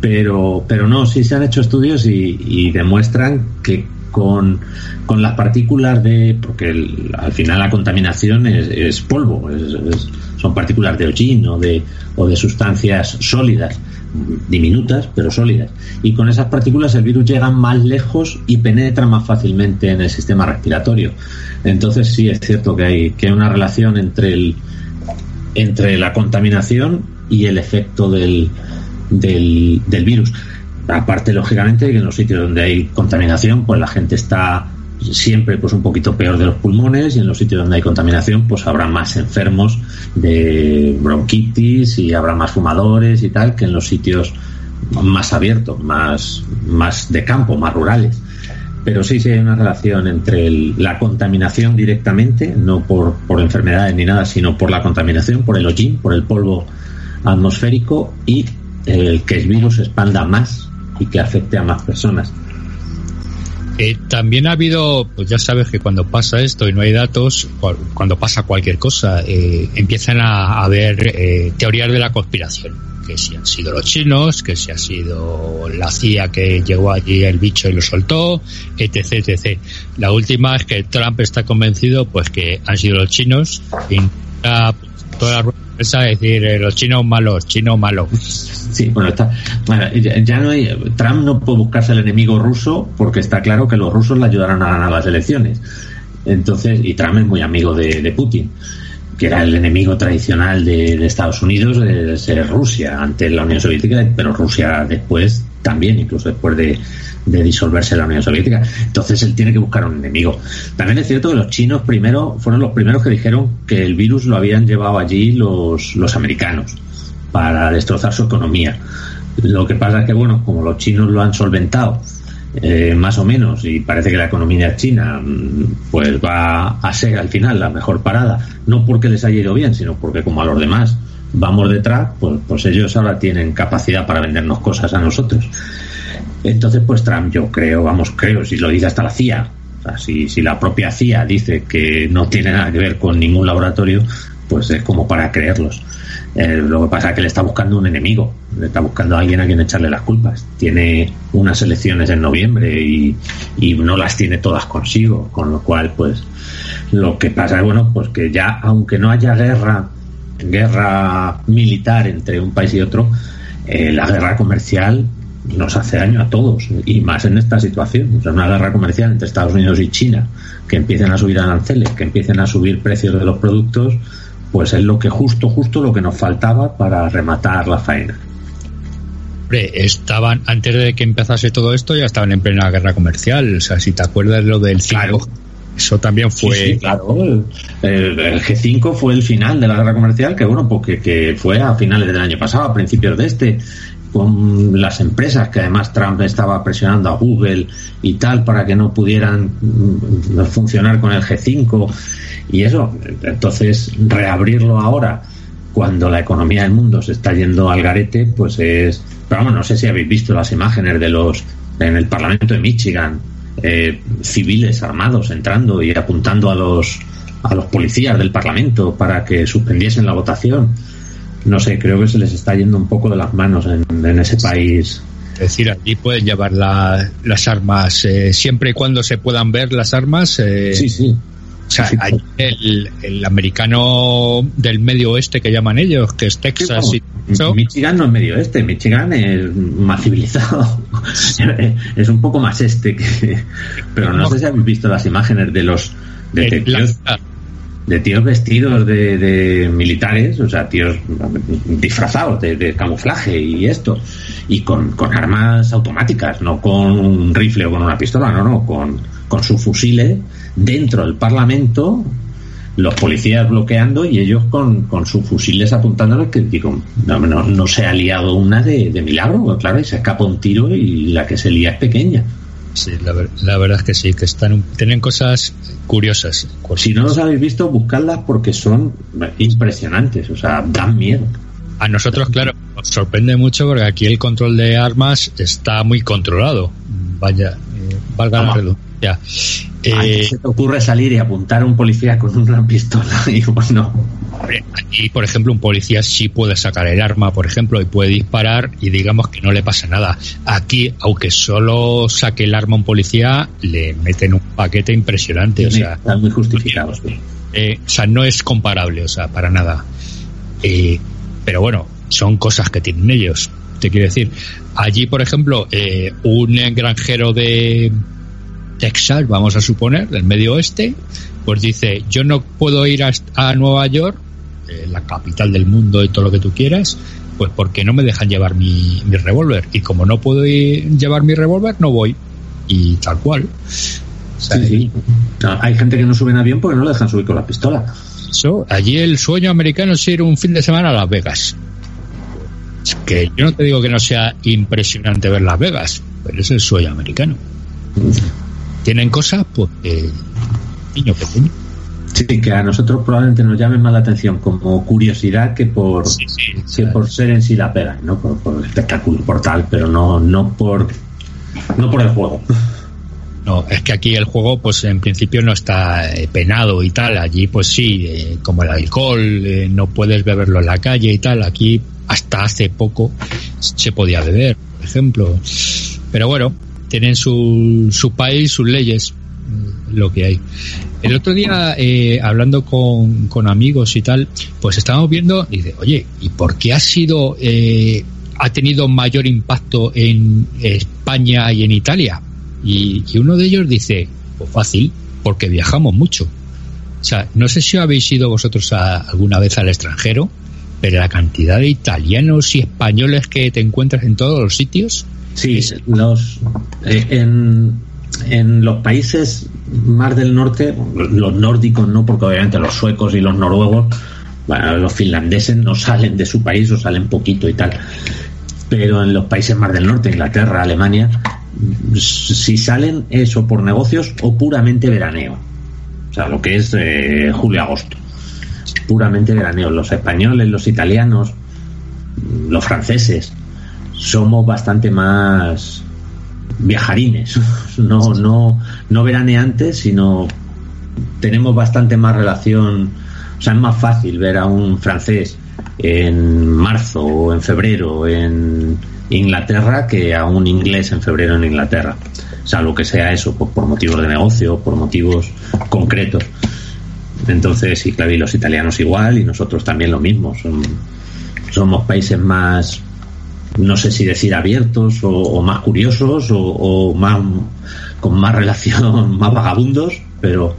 Pero, pero no, sí se han hecho estudios y, y demuestran que con, con las partículas de. porque al final la contaminación es, es polvo, es, son partículas de hollín o de, o de sustancias sólidas, diminutas pero sólidas. Y con esas partículas el virus llega más lejos y penetra más fácilmente en el sistema respiratorio. Entonces sí es cierto que hay, que hay una relación entre el entre la contaminación y el efecto del, del, del virus. Aparte, lógicamente, que en los sitios donde hay contaminación, pues la gente está siempre pues un poquito peor de los pulmones y en los sitios donde hay contaminación pues habrá más enfermos de bronquitis y habrá más fumadores y tal que en los sitios más abiertos, más, más de campo, más rurales. Pero sí, sí hay una relación entre la contaminación directamente, no por, por enfermedades ni nada, sino por la contaminación, por el hollín, por el polvo atmosférico y el que el virus expanda más y que afecte a más personas. Eh, también ha habido, pues ya sabes que cuando pasa esto y no hay datos, cuando pasa cualquier cosa, eh, empiezan a haber eh, teorías de la conspiración. Que si han sido los chinos, que si ha sido la CIA que llegó allí el bicho y lo soltó, etc, etc. La última es que Trump está convencido pues que han sido los chinos toda la es a decir eh, los chinos malos, chinos malos. Sí, bueno, está, bueno, ya no hay, Trump no puede buscarse el enemigo ruso porque está claro que los rusos le ayudarán a ganar las elecciones. Entonces, y Trump es muy amigo de, Putin, que era el enemigo tradicional de, de Estados Unidos, de ser Rusia, ante la Unión Soviética, pero Rusia después también, incluso después de, disolverse la Unión Soviética. Entonces él tiene que buscar un enemigo. También es cierto que los chinos primero fueron los primeros que dijeron que el virus lo habían llevado allí los, los americanos para destrozar su economía. Lo que pasa es que, bueno, como los chinos lo han solventado eh, más o menos y parece que la economía china mm, pues va a ser al final la mejor parada, no porque les haya ido bien, sino porque como a los demás vamos detrás, pues, pues ellos ahora tienen capacidad para vendernos cosas a nosotros. Entonces, pues Trump, yo creo, vamos, creo, si lo dice hasta la CIA, o sea, si, si la propia CIA dice que no tiene nada que ver con ningún laboratorio, pues es como para creerlos. Eh, lo que pasa es que le está buscando un enemigo, le está buscando a alguien a quien echarle las culpas. Tiene unas elecciones en noviembre y, y no las tiene todas consigo, con lo cual, pues, lo que pasa es, bueno, pues que ya, aunque no haya guerra, guerra militar entre un país y otro, eh, la guerra comercial nos hace daño a todos y más en esta situación. O sea, una guerra comercial entre Estados Unidos y China que empiecen a subir aranceles, que empiecen a subir precios de los productos, pues es lo que justo, justo lo que nos faltaba para rematar la faena. estaban, antes de que empezase todo esto, ya estaban en plena guerra comercial. O sea, si te acuerdas lo del 5, claro. Eso también fue. Sí, claro. El, el, G5 fue el final de la guerra comercial, que bueno, porque pues que fue a finales del año pasado, a principios de este con las empresas que además Trump estaba presionando a Google y tal para que no pudieran funcionar con el G5 y eso entonces reabrirlo ahora cuando la economía del mundo se está yendo al garete pues es pero vamos no sé si habéis visto las imágenes de los en el Parlamento de Michigan eh, civiles armados entrando y apuntando a los a los policías del Parlamento para que suspendiesen la votación no sé, creo que se les está yendo un poco de las manos en, en ese país. Es decir, allí pueden llevar la, las armas eh, siempre y cuando se puedan ver las armas. Eh, sí, sí. O sea, sí, sí. El, el, americano del medio oeste que llaman ellos, que es Texas sí, y Michigan no es medio oeste, Michigan es más civilizado. es un poco más este que. Pero no, no, sé si habéis visto las imágenes de los detectives de tíos vestidos de, de, militares, o sea, tíos disfrazados de, de camuflaje y esto, y con, con, armas automáticas, no con un rifle o con una pistola, no, no, con, con sus fusiles dentro del Parlamento, los policías bloqueando y ellos con, con sus fusiles apuntándoles que digo, no, no, no se ha liado una de, de milagro, claro, y se escapa un tiro y la que se lía es pequeña. Sí, la, la, verdad es que sí, que están tienen cosas curiosas. Si no los habéis visto, buscadlas porque son impresionantes, o sea, dan miedo. A nosotros, claro, nos sorprende mucho porque aquí el control de armas está muy controlado. Vaya, eh, valga la redundancia. Eh, se te ocurre salir y apuntar a un policía con una pistola y bueno. Aquí, por ejemplo, un policía sí puede sacar el arma, por ejemplo, y puede disparar y digamos que no le pasa nada. Aquí, aunque solo saque el arma un policía, le meten un paquete impresionante. o sea, están muy justificados. Eh, o sea, no es comparable, o sea, para nada. Eh, pero bueno, son cosas que tienen ellos. Te quiero decir, allí, por ejemplo, eh, un granjero de Texas, vamos a suponer, del medio oeste, pues dice, yo no puedo ir a, Nueva York, eh, la capital del mundo y todo lo que tú quieras, pues porque no me dejan llevar mi, mi revólver. Y como no puedo ir, llevar mi revólver, no voy. Y tal cual. Hay gente que no sube en avión porque no le dejan subir con la pistola. Eso, allí el sueño americano es ir un fin de semana a Las Vegas. Es que yo no te digo que no sea impresionante ver Las Vegas, pero es el sueño americano. Tienen cosas, pues, niño pequeño. Sí, que a nosotros probablemente nos llamen más la atención como curiosidad que por, por ser en sí la pega, ¿no? Por, por el espectáculo, por tal, pero no, no por no por el juego. No, es que aquí el juego, pues en principio no está eh, penado y tal. Allí, pues sí, eh, como el alcohol, eh, no puedes beberlo en la calle y tal. Aquí, hasta hace poco, se podía beber, por ejemplo. Pero bueno, tienen su, su país, sus leyes, lo que hay. El otro día, hablando con, con, amigos y tal, pues estábamos viendo, y dice, oye, ¿y por qué ha sido, ha tenido mayor impacto en España y en Italia? Y, uno de ellos dice, pues fácil, porque viajamos mucho. O sea, no sé si habéis ido vosotros alguna vez al extranjero, pero la cantidad de italianos y españoles que te encuentras en todos los sitios. Sí, los eh, en, en los países más del norte, los nórdicos no, porque obviamente los suecos y los noruegos, los finlandeses no salen de su país o salen poquito y tal. Pero en los países más del norte, Inglaterra, Alemania, si salen eso por negocios o puramente veraneo. O sea, lo que es eh, julio-agosto. Puramente veraneo. Los españoles, los italianos, los franceses, somos bastante más viajarines. No, no, no veraneantes, sino tenemos bastante más relación. O sea, es más fácil ver a un francés en marzo o en febrero en Inglaterra que a un inglés en febrero en Inglaterra, salvo que sea eso por, por motivos de negocio, por motivos concretos. Entonces, y claro, y los italianos igual, y nosotros también lo mismo. somos países más, no sé si decir abiertos o, más curiosos o, más con más relación, más vagabundos, pero,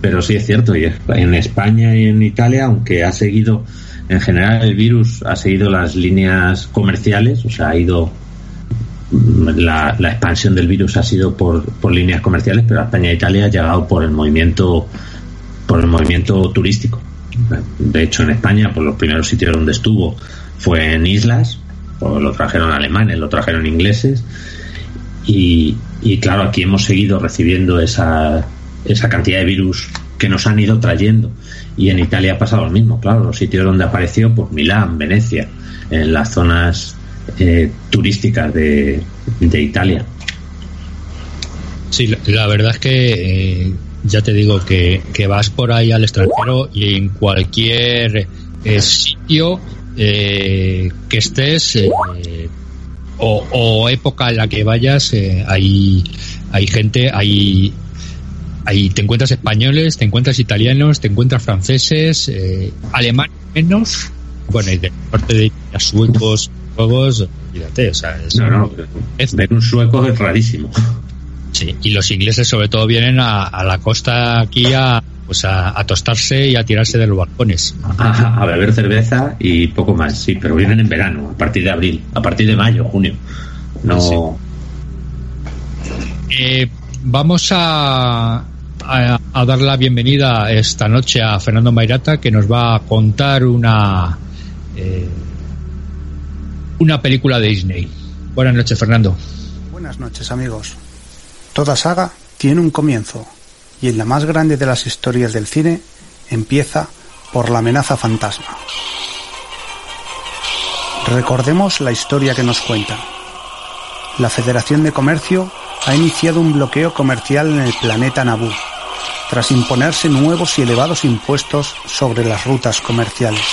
pero sí es cierto. Y en España y en Italia, aunque ha seguido en general el virus ha seguido las líneas comerciales, o sea, ha ido la, expansión del virus ha sido por, por líneas comerciales, pero España e Italia ha llegado por el movimiento por el movimiento turístico. De hecho, en España, por los primeros sitios donde estuvo fue en islas, pues lo trajeron alemanes, lo trajeron ingleses, y, y claro, aquí hemos seguido recibiendo esa, esa cantidad de virus que nos han ido trayendo. Y en Italia ha pasado lo mismo, claro, los sitios donde apareció, pues Milán, Venecia, en las zonas eh, turísticas de, Italia. Sí, la, verdad es que eh, ya te digo que, vas por ahí al extranjero y en cualquier eh, sitio que estés o, o, época en la que vayas, hay, hay gente, hay Ahí te encuentras españoles, te encuentras italianos, te encuentras franceses, eh, alemanes menos, bueno, y de parte de suecos, juegos, fíjate, o sea, es, no, no, es, ver un sueco es rarísimo. Sí, y los ingleses sobre todo vienen a, la costa aquí a, pues a, tostarse y a tirarse de los balcones. A, beber cerveza y poco más, sí, pero vienen en verano, a partir de abril, a partir de mayo, junio. No. Eh, vamos a, a, dar la bienvenida esta noche a Fernando Mairata, que nos va a contar una, eh, una película de Disney. Buenas noches, Fernando. Buenas noches, amigos. Toda saga tiene un comienzo, y en la más grande de las historias del cine empieza por la amenaza fantasma. Recordemos la historia que nos cuenta. La Federación de Comercio ha iniciado un bloqueo comercial en el planeta Naboo, tras imponerse nuevos y elevados impuestos sobre las rutas comerciales.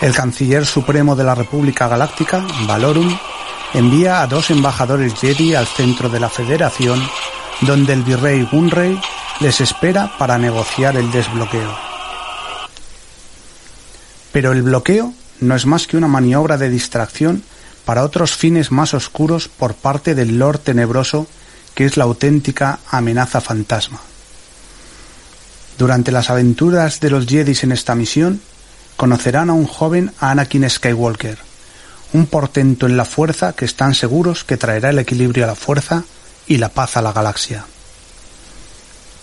El canciller supremo de la República Galáctica, Valorum, envía a dos embajadores Jedi al centro de la Federación, donde el virrey Gunray les espera para negociar el desbloqueo. Pero el bloqueo no es más que una maniobra de distracción para otros fines más oscuros por parte del Lord Tenebroso, que es la auténtica amenaza fantasma. Durante las aventuras de los Jedis en esta misión, conocerán a un joven Anakin Skywalker, un portento en la fuerza que están seguros que traerá el equilibrio a la fuerza y la paz a la galaxia.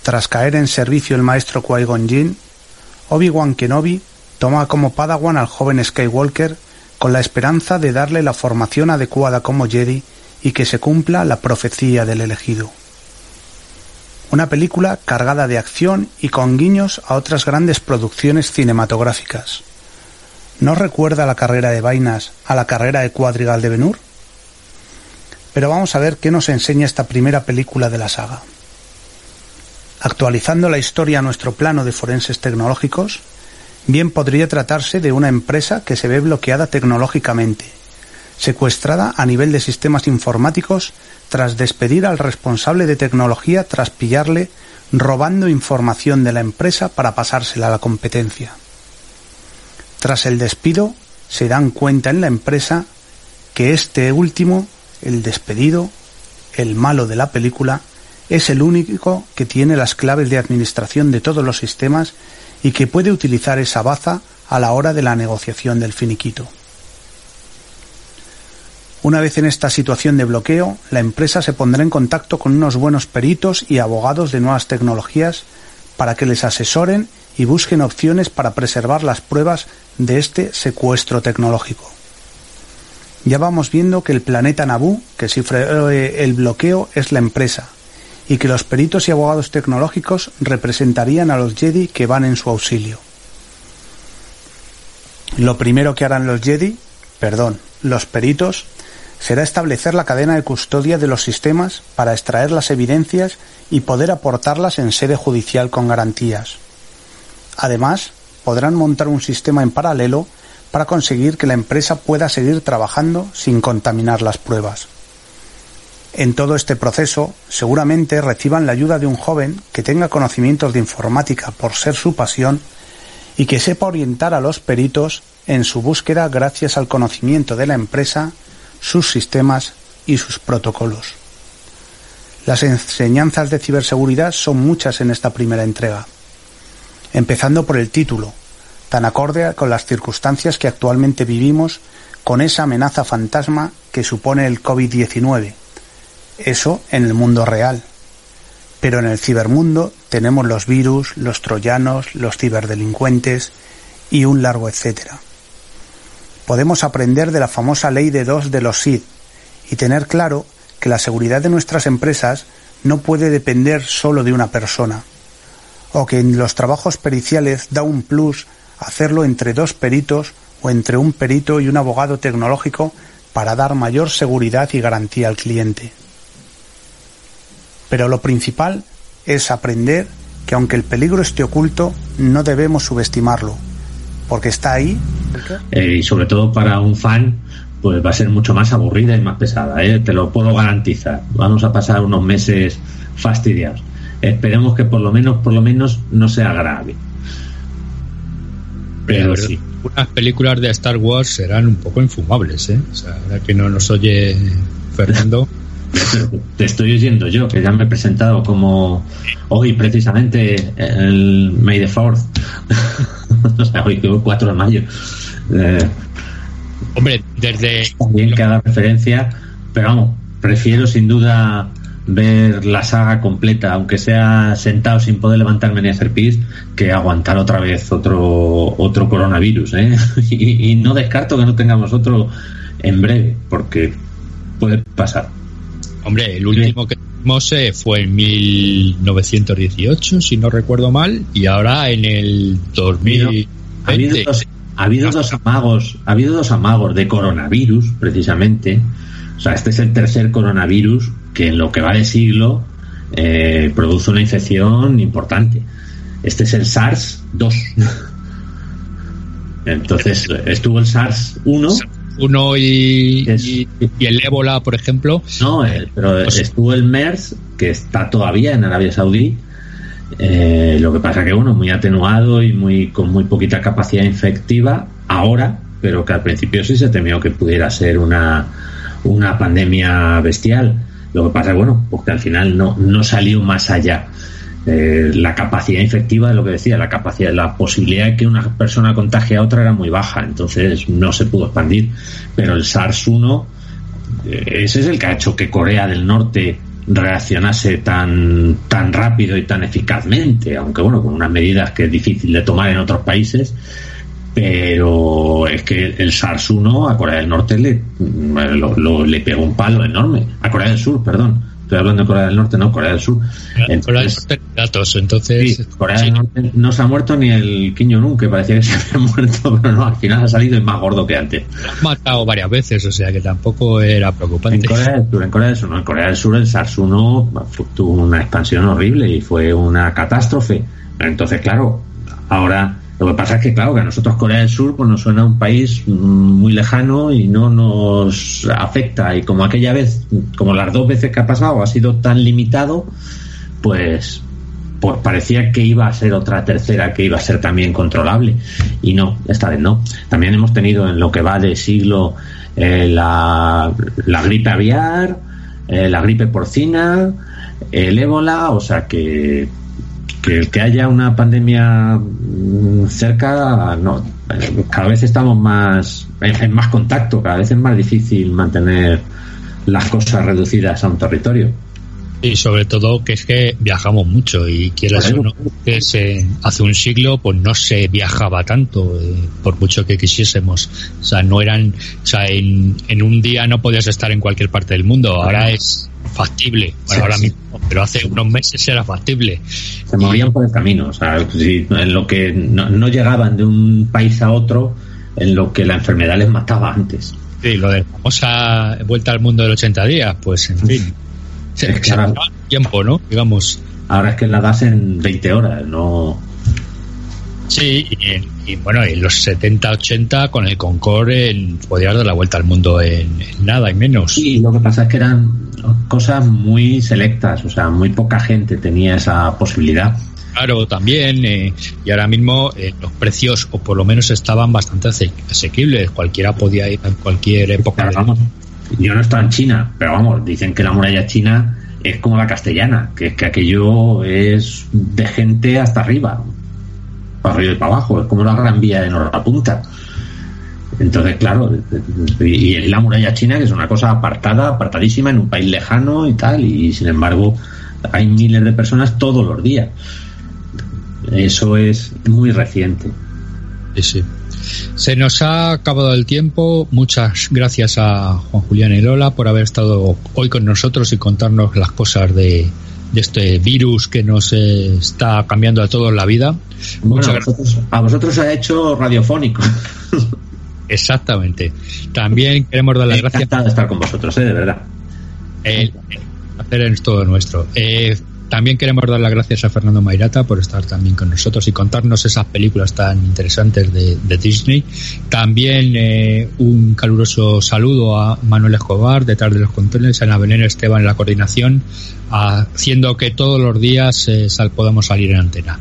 Tras caer en servicio el maestro Qui-Gon Jinn, Obi-Wan Kenobi toma como padawan al joven Skywalker con la esperanza de darle la formación adecuada como Jedi y que se cumpla la profecía del elegido. Una película cargada de acción y con guiños a otras grandes producciones cinematográficas. ¿No recuerda la carrera de vainas a la carrera de cuadrigal de Benur? Pero vamos a ver qué nos enseña esta primera película de la saga. Actualizando la historia a nuestro plano de forenses tecnológicos, bien podría tratarse de una empresa que se ve bloqueada tecnológicamente, secuestrada a nivel de sistemas informáticos tras despedir al responsable de tecnología tras pillarle robando información de la empresa para pasársela a la competencia. Tras el despido, se dan cuenta en la empresa que este último, el despedido, el malo de la película, es el único que tiene las claves de administración de todos los sistemas y que puede utilizar esa baza a la hora de la negociación del finiquito. Una vez en esta situación de bloqueo, la empresa se pondrá en contacto con unos buenos peritos y abogados de nuevas tecnologías para que les asesoren y busquen opciones para preservar las pruebas de este secuestro tecnológico. Ya vamos viendo que el planeta Naboo, que sufre el bloqueo, es la empresa, y que los peritos y abogados tecnológicos representarían a los Jedi que van en su auxilio. Lo primero que harán los Jedi, perdón, los peritos, será establecer la cadena de custodia de los sistemas para extraer las evidencias y poder aportarlas en sede judicial con garantías. Además, podrán montar un sistema en paralelo para conseguir que la empresa pueda seguir trabajando sin contaminar las pruebas. En todo este proceso, seguramente reciban la ayuda de un joven que tenga conocimientos de informática por ser su pasión y que sepa orientar a los peritos en su búsqueda gracias al conocimiento de la empresa, sus sistemas y sus protocolos. Las enseñanzas de ciberseguridad son muchas en esta primera entrega, empezando por el título, tan acorde con las circunstancias que actualmente vivimos con esa amenaza fantasma que supone el COVID-19 eso en el mundo real. Pero en el cibermundo tenemos los virus, los troyanos, los ciberdelincuentes y un largo etcétera. Podemos aprender de la famosa ley de dos de los SID y tener claro que la seguridad de nuestras empresas no puede depender solo de una persona, o que en los trabajos periciales da un plus hacerlo entre dos peritos o entre un perito y un abogado tecnológico para dar mayor seguridad y garantía al cliente. Pero lo principal es aprender que aunque el peligro esté oculto, no debemos subestimarlo, porque está ahí. Eh, y sobre todo para un fan, pues va a ser mucho más aburrida y más pesada, ¿eh? te lo puedo garantizar. Vamos a pasar unos meses fastidiados. Esperemos que por lo menos, por lo menos, no sea grave. Pero, sí. Unas películas de Star Wars serán un poco infumables, ¿eh? O sea, ahora que no nos oye Fernando. te estoy oyendo yo, que ya me he presentado como hoy precisamente el May the Fourth. o sea, hoy 4 de mayo. Eh, Hombre, desde. También que haga referencia, pero vamos, prefiero sin duda ver la saga completa, aunque sea sentado sin poder levantarme ni hacer pis, que aguantar otra vez otro otro coronavirus. ¿eh? y, y no descarto que no tengamos otro en breve, porque puede pasar. Hombre, el último que Mose fue en 1918, si no recuerdo mal, y ahora en el 2020. Ha habido dos, ha habido dos amagos, ha habido dos amagos de coronavirus, precisamente. O sea, este es el tercer coronavirus que en lo que va de siglo eh, produce una infección importante. Este es el SARS-2. Entonces, estuvo el SARS-1. Uno y, y, y el ébola, por ejemplo. No, pero Pues- estuvo el MERS, que está todavía en Arabia Saudí. Eh, lo que pasa que, bueno, muy atenuado y muy con muy poquita capacidad infectiva ahora, pero que al principio sí se temió que pudiera ser una, una pandemia bestial. Lo que pasa bueno, porque al final no, no salió más allá. Eh, la capacidad infectiva es lo que decía, la capacidad, la posibilidad de que una persona contagie a otra era muy baja, entonces no se pudo expandir. Pero el SARS-1, eh, ese es el que ha hecho que Corea del Norte reaccionase tan, tan rápido y tan eficazmente, aunque bueno, con unas medidas que es difícil de tomar en otros países, pero es que el SARS-1 a Corea del Norte le, lo- lo- le pegó un palo enorme, a Corea del Sur, perdón. Estoy hablando de Corea del Norte, no, Corea del Sur. Corea del Entonces, Norte datos, entonces. Sí, Corea del Norte no se ha muerto ni el Kim Jong-un, que parecía que se había muerto, pero no, al final ha salido más gordo que antes. lo han matado varias veces, o sea que tampoco era En preocupante. Corea del Sur, en Corea del Sur, no, en Corea del Sur el SARS-1 fu- tuvo una expansión horrible y fue una catástrofe. Entonces, claro, ahora lo que pasa es que, claro, que a nosotros Corea del Sur pues nos suena un país mm, muy lejano y no nos afecta. Y como aquella vez, como las dos veces que ha pasado, ha sido tan limitado, pues pues parecía que iba a ser otra tercera que iba a ser también controlable y no, esta vez no. También hemos tenido en lo que va de siglo eh, la, gripe aviar, eh, la gripe porcina, el ébola, o sea que que el que haya una pandemia mm, cerca, no, cada vez estamos más en más contacto, cada vez es más difícil mantener las cosas reducidas a un territorio. Y sobre todo que es que viajamos mucho y quieras o no, que se- hace un siglo pues no se viajaba tanto, eh, por mucho que quisiésemos. O sea, no eran, o sea, en, en un día no podías estar en cualquier parte del mundo, ahora es factible, bueno, Sí, ahora sí. mismo, pero hace unos meses era factible. se movían por el camino, o sea, si- en lo que no, no llegaban de un país a otro, en lo que la enfermedad les mataba antes. Sí, lo de la famosa vuelta al mundo de 80 días, pues en fin. Se, Es que se ahora- tiempo, ¿no? Digamos. Ahora es que la das en 20 horas, no. Sí, y, y bueno, en los 70, 80 con el Concorde podías dar la vuelta al mundo en, en nada y menos. Y lo que pasa es que eran cosas muy selectas, o sea, muy poca gente tenía esa posibilidad. Claro, también, eh, y ahora mismo eh, los precios, o por lo menos estaban bastante ase- asequibles, cualquiera podía ir en cualquier época. Pero vamos, yo no he estado en China, pero vamos, dicen que la muralla china es como la castellana, que es que aquello es de gente hasta arriba, para arriba y para abajo, es como la gran vía de Punta. Entonces, claro, y la muralla china, que es una cosa apartada, apartadísima, en un país lejano y tal, y sin embargo hay miles de personas todos los días. Eso es muy reciente. Sí, sí. Se nos ha acabado el tiempo. Muchas gracias a Juan Julián y Lola por haber estado hoy con nosotros y contarnos las cosas de, de este virus que nos eh, está cambiando a todos la vida. Bueno, Muchas a gracias. vosotros, a vosotros se ha hecho radiofónico. Exactamente. También queremos dar las gracias. Encantado de estar con vosotros, ¿eh? de verdad. El, el placer es todo nuestro. Eh, también queremos dar las gracias a Fernando Mairata por estar también con nosotros y contarnos esas películas tan interesantes de, Disney. También eh, un caluroso saludo a Manuel Escobar, detrás de los controles, a Ana Veneno Esteban en la coordinación, haciendo que todos los días eh, sal, podamos salir en antena.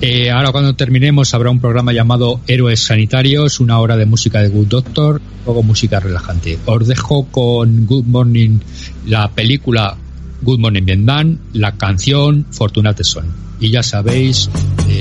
Eh, ahora cuando terminemos habrá un programa llamado Héroes Sanitarios, una hora de música de Good Doctor, luego música relajante. Os dejo con Good Morning, la película Good Morning Vietnam, la canción Fortunate Son. Y ya sabéis, eh,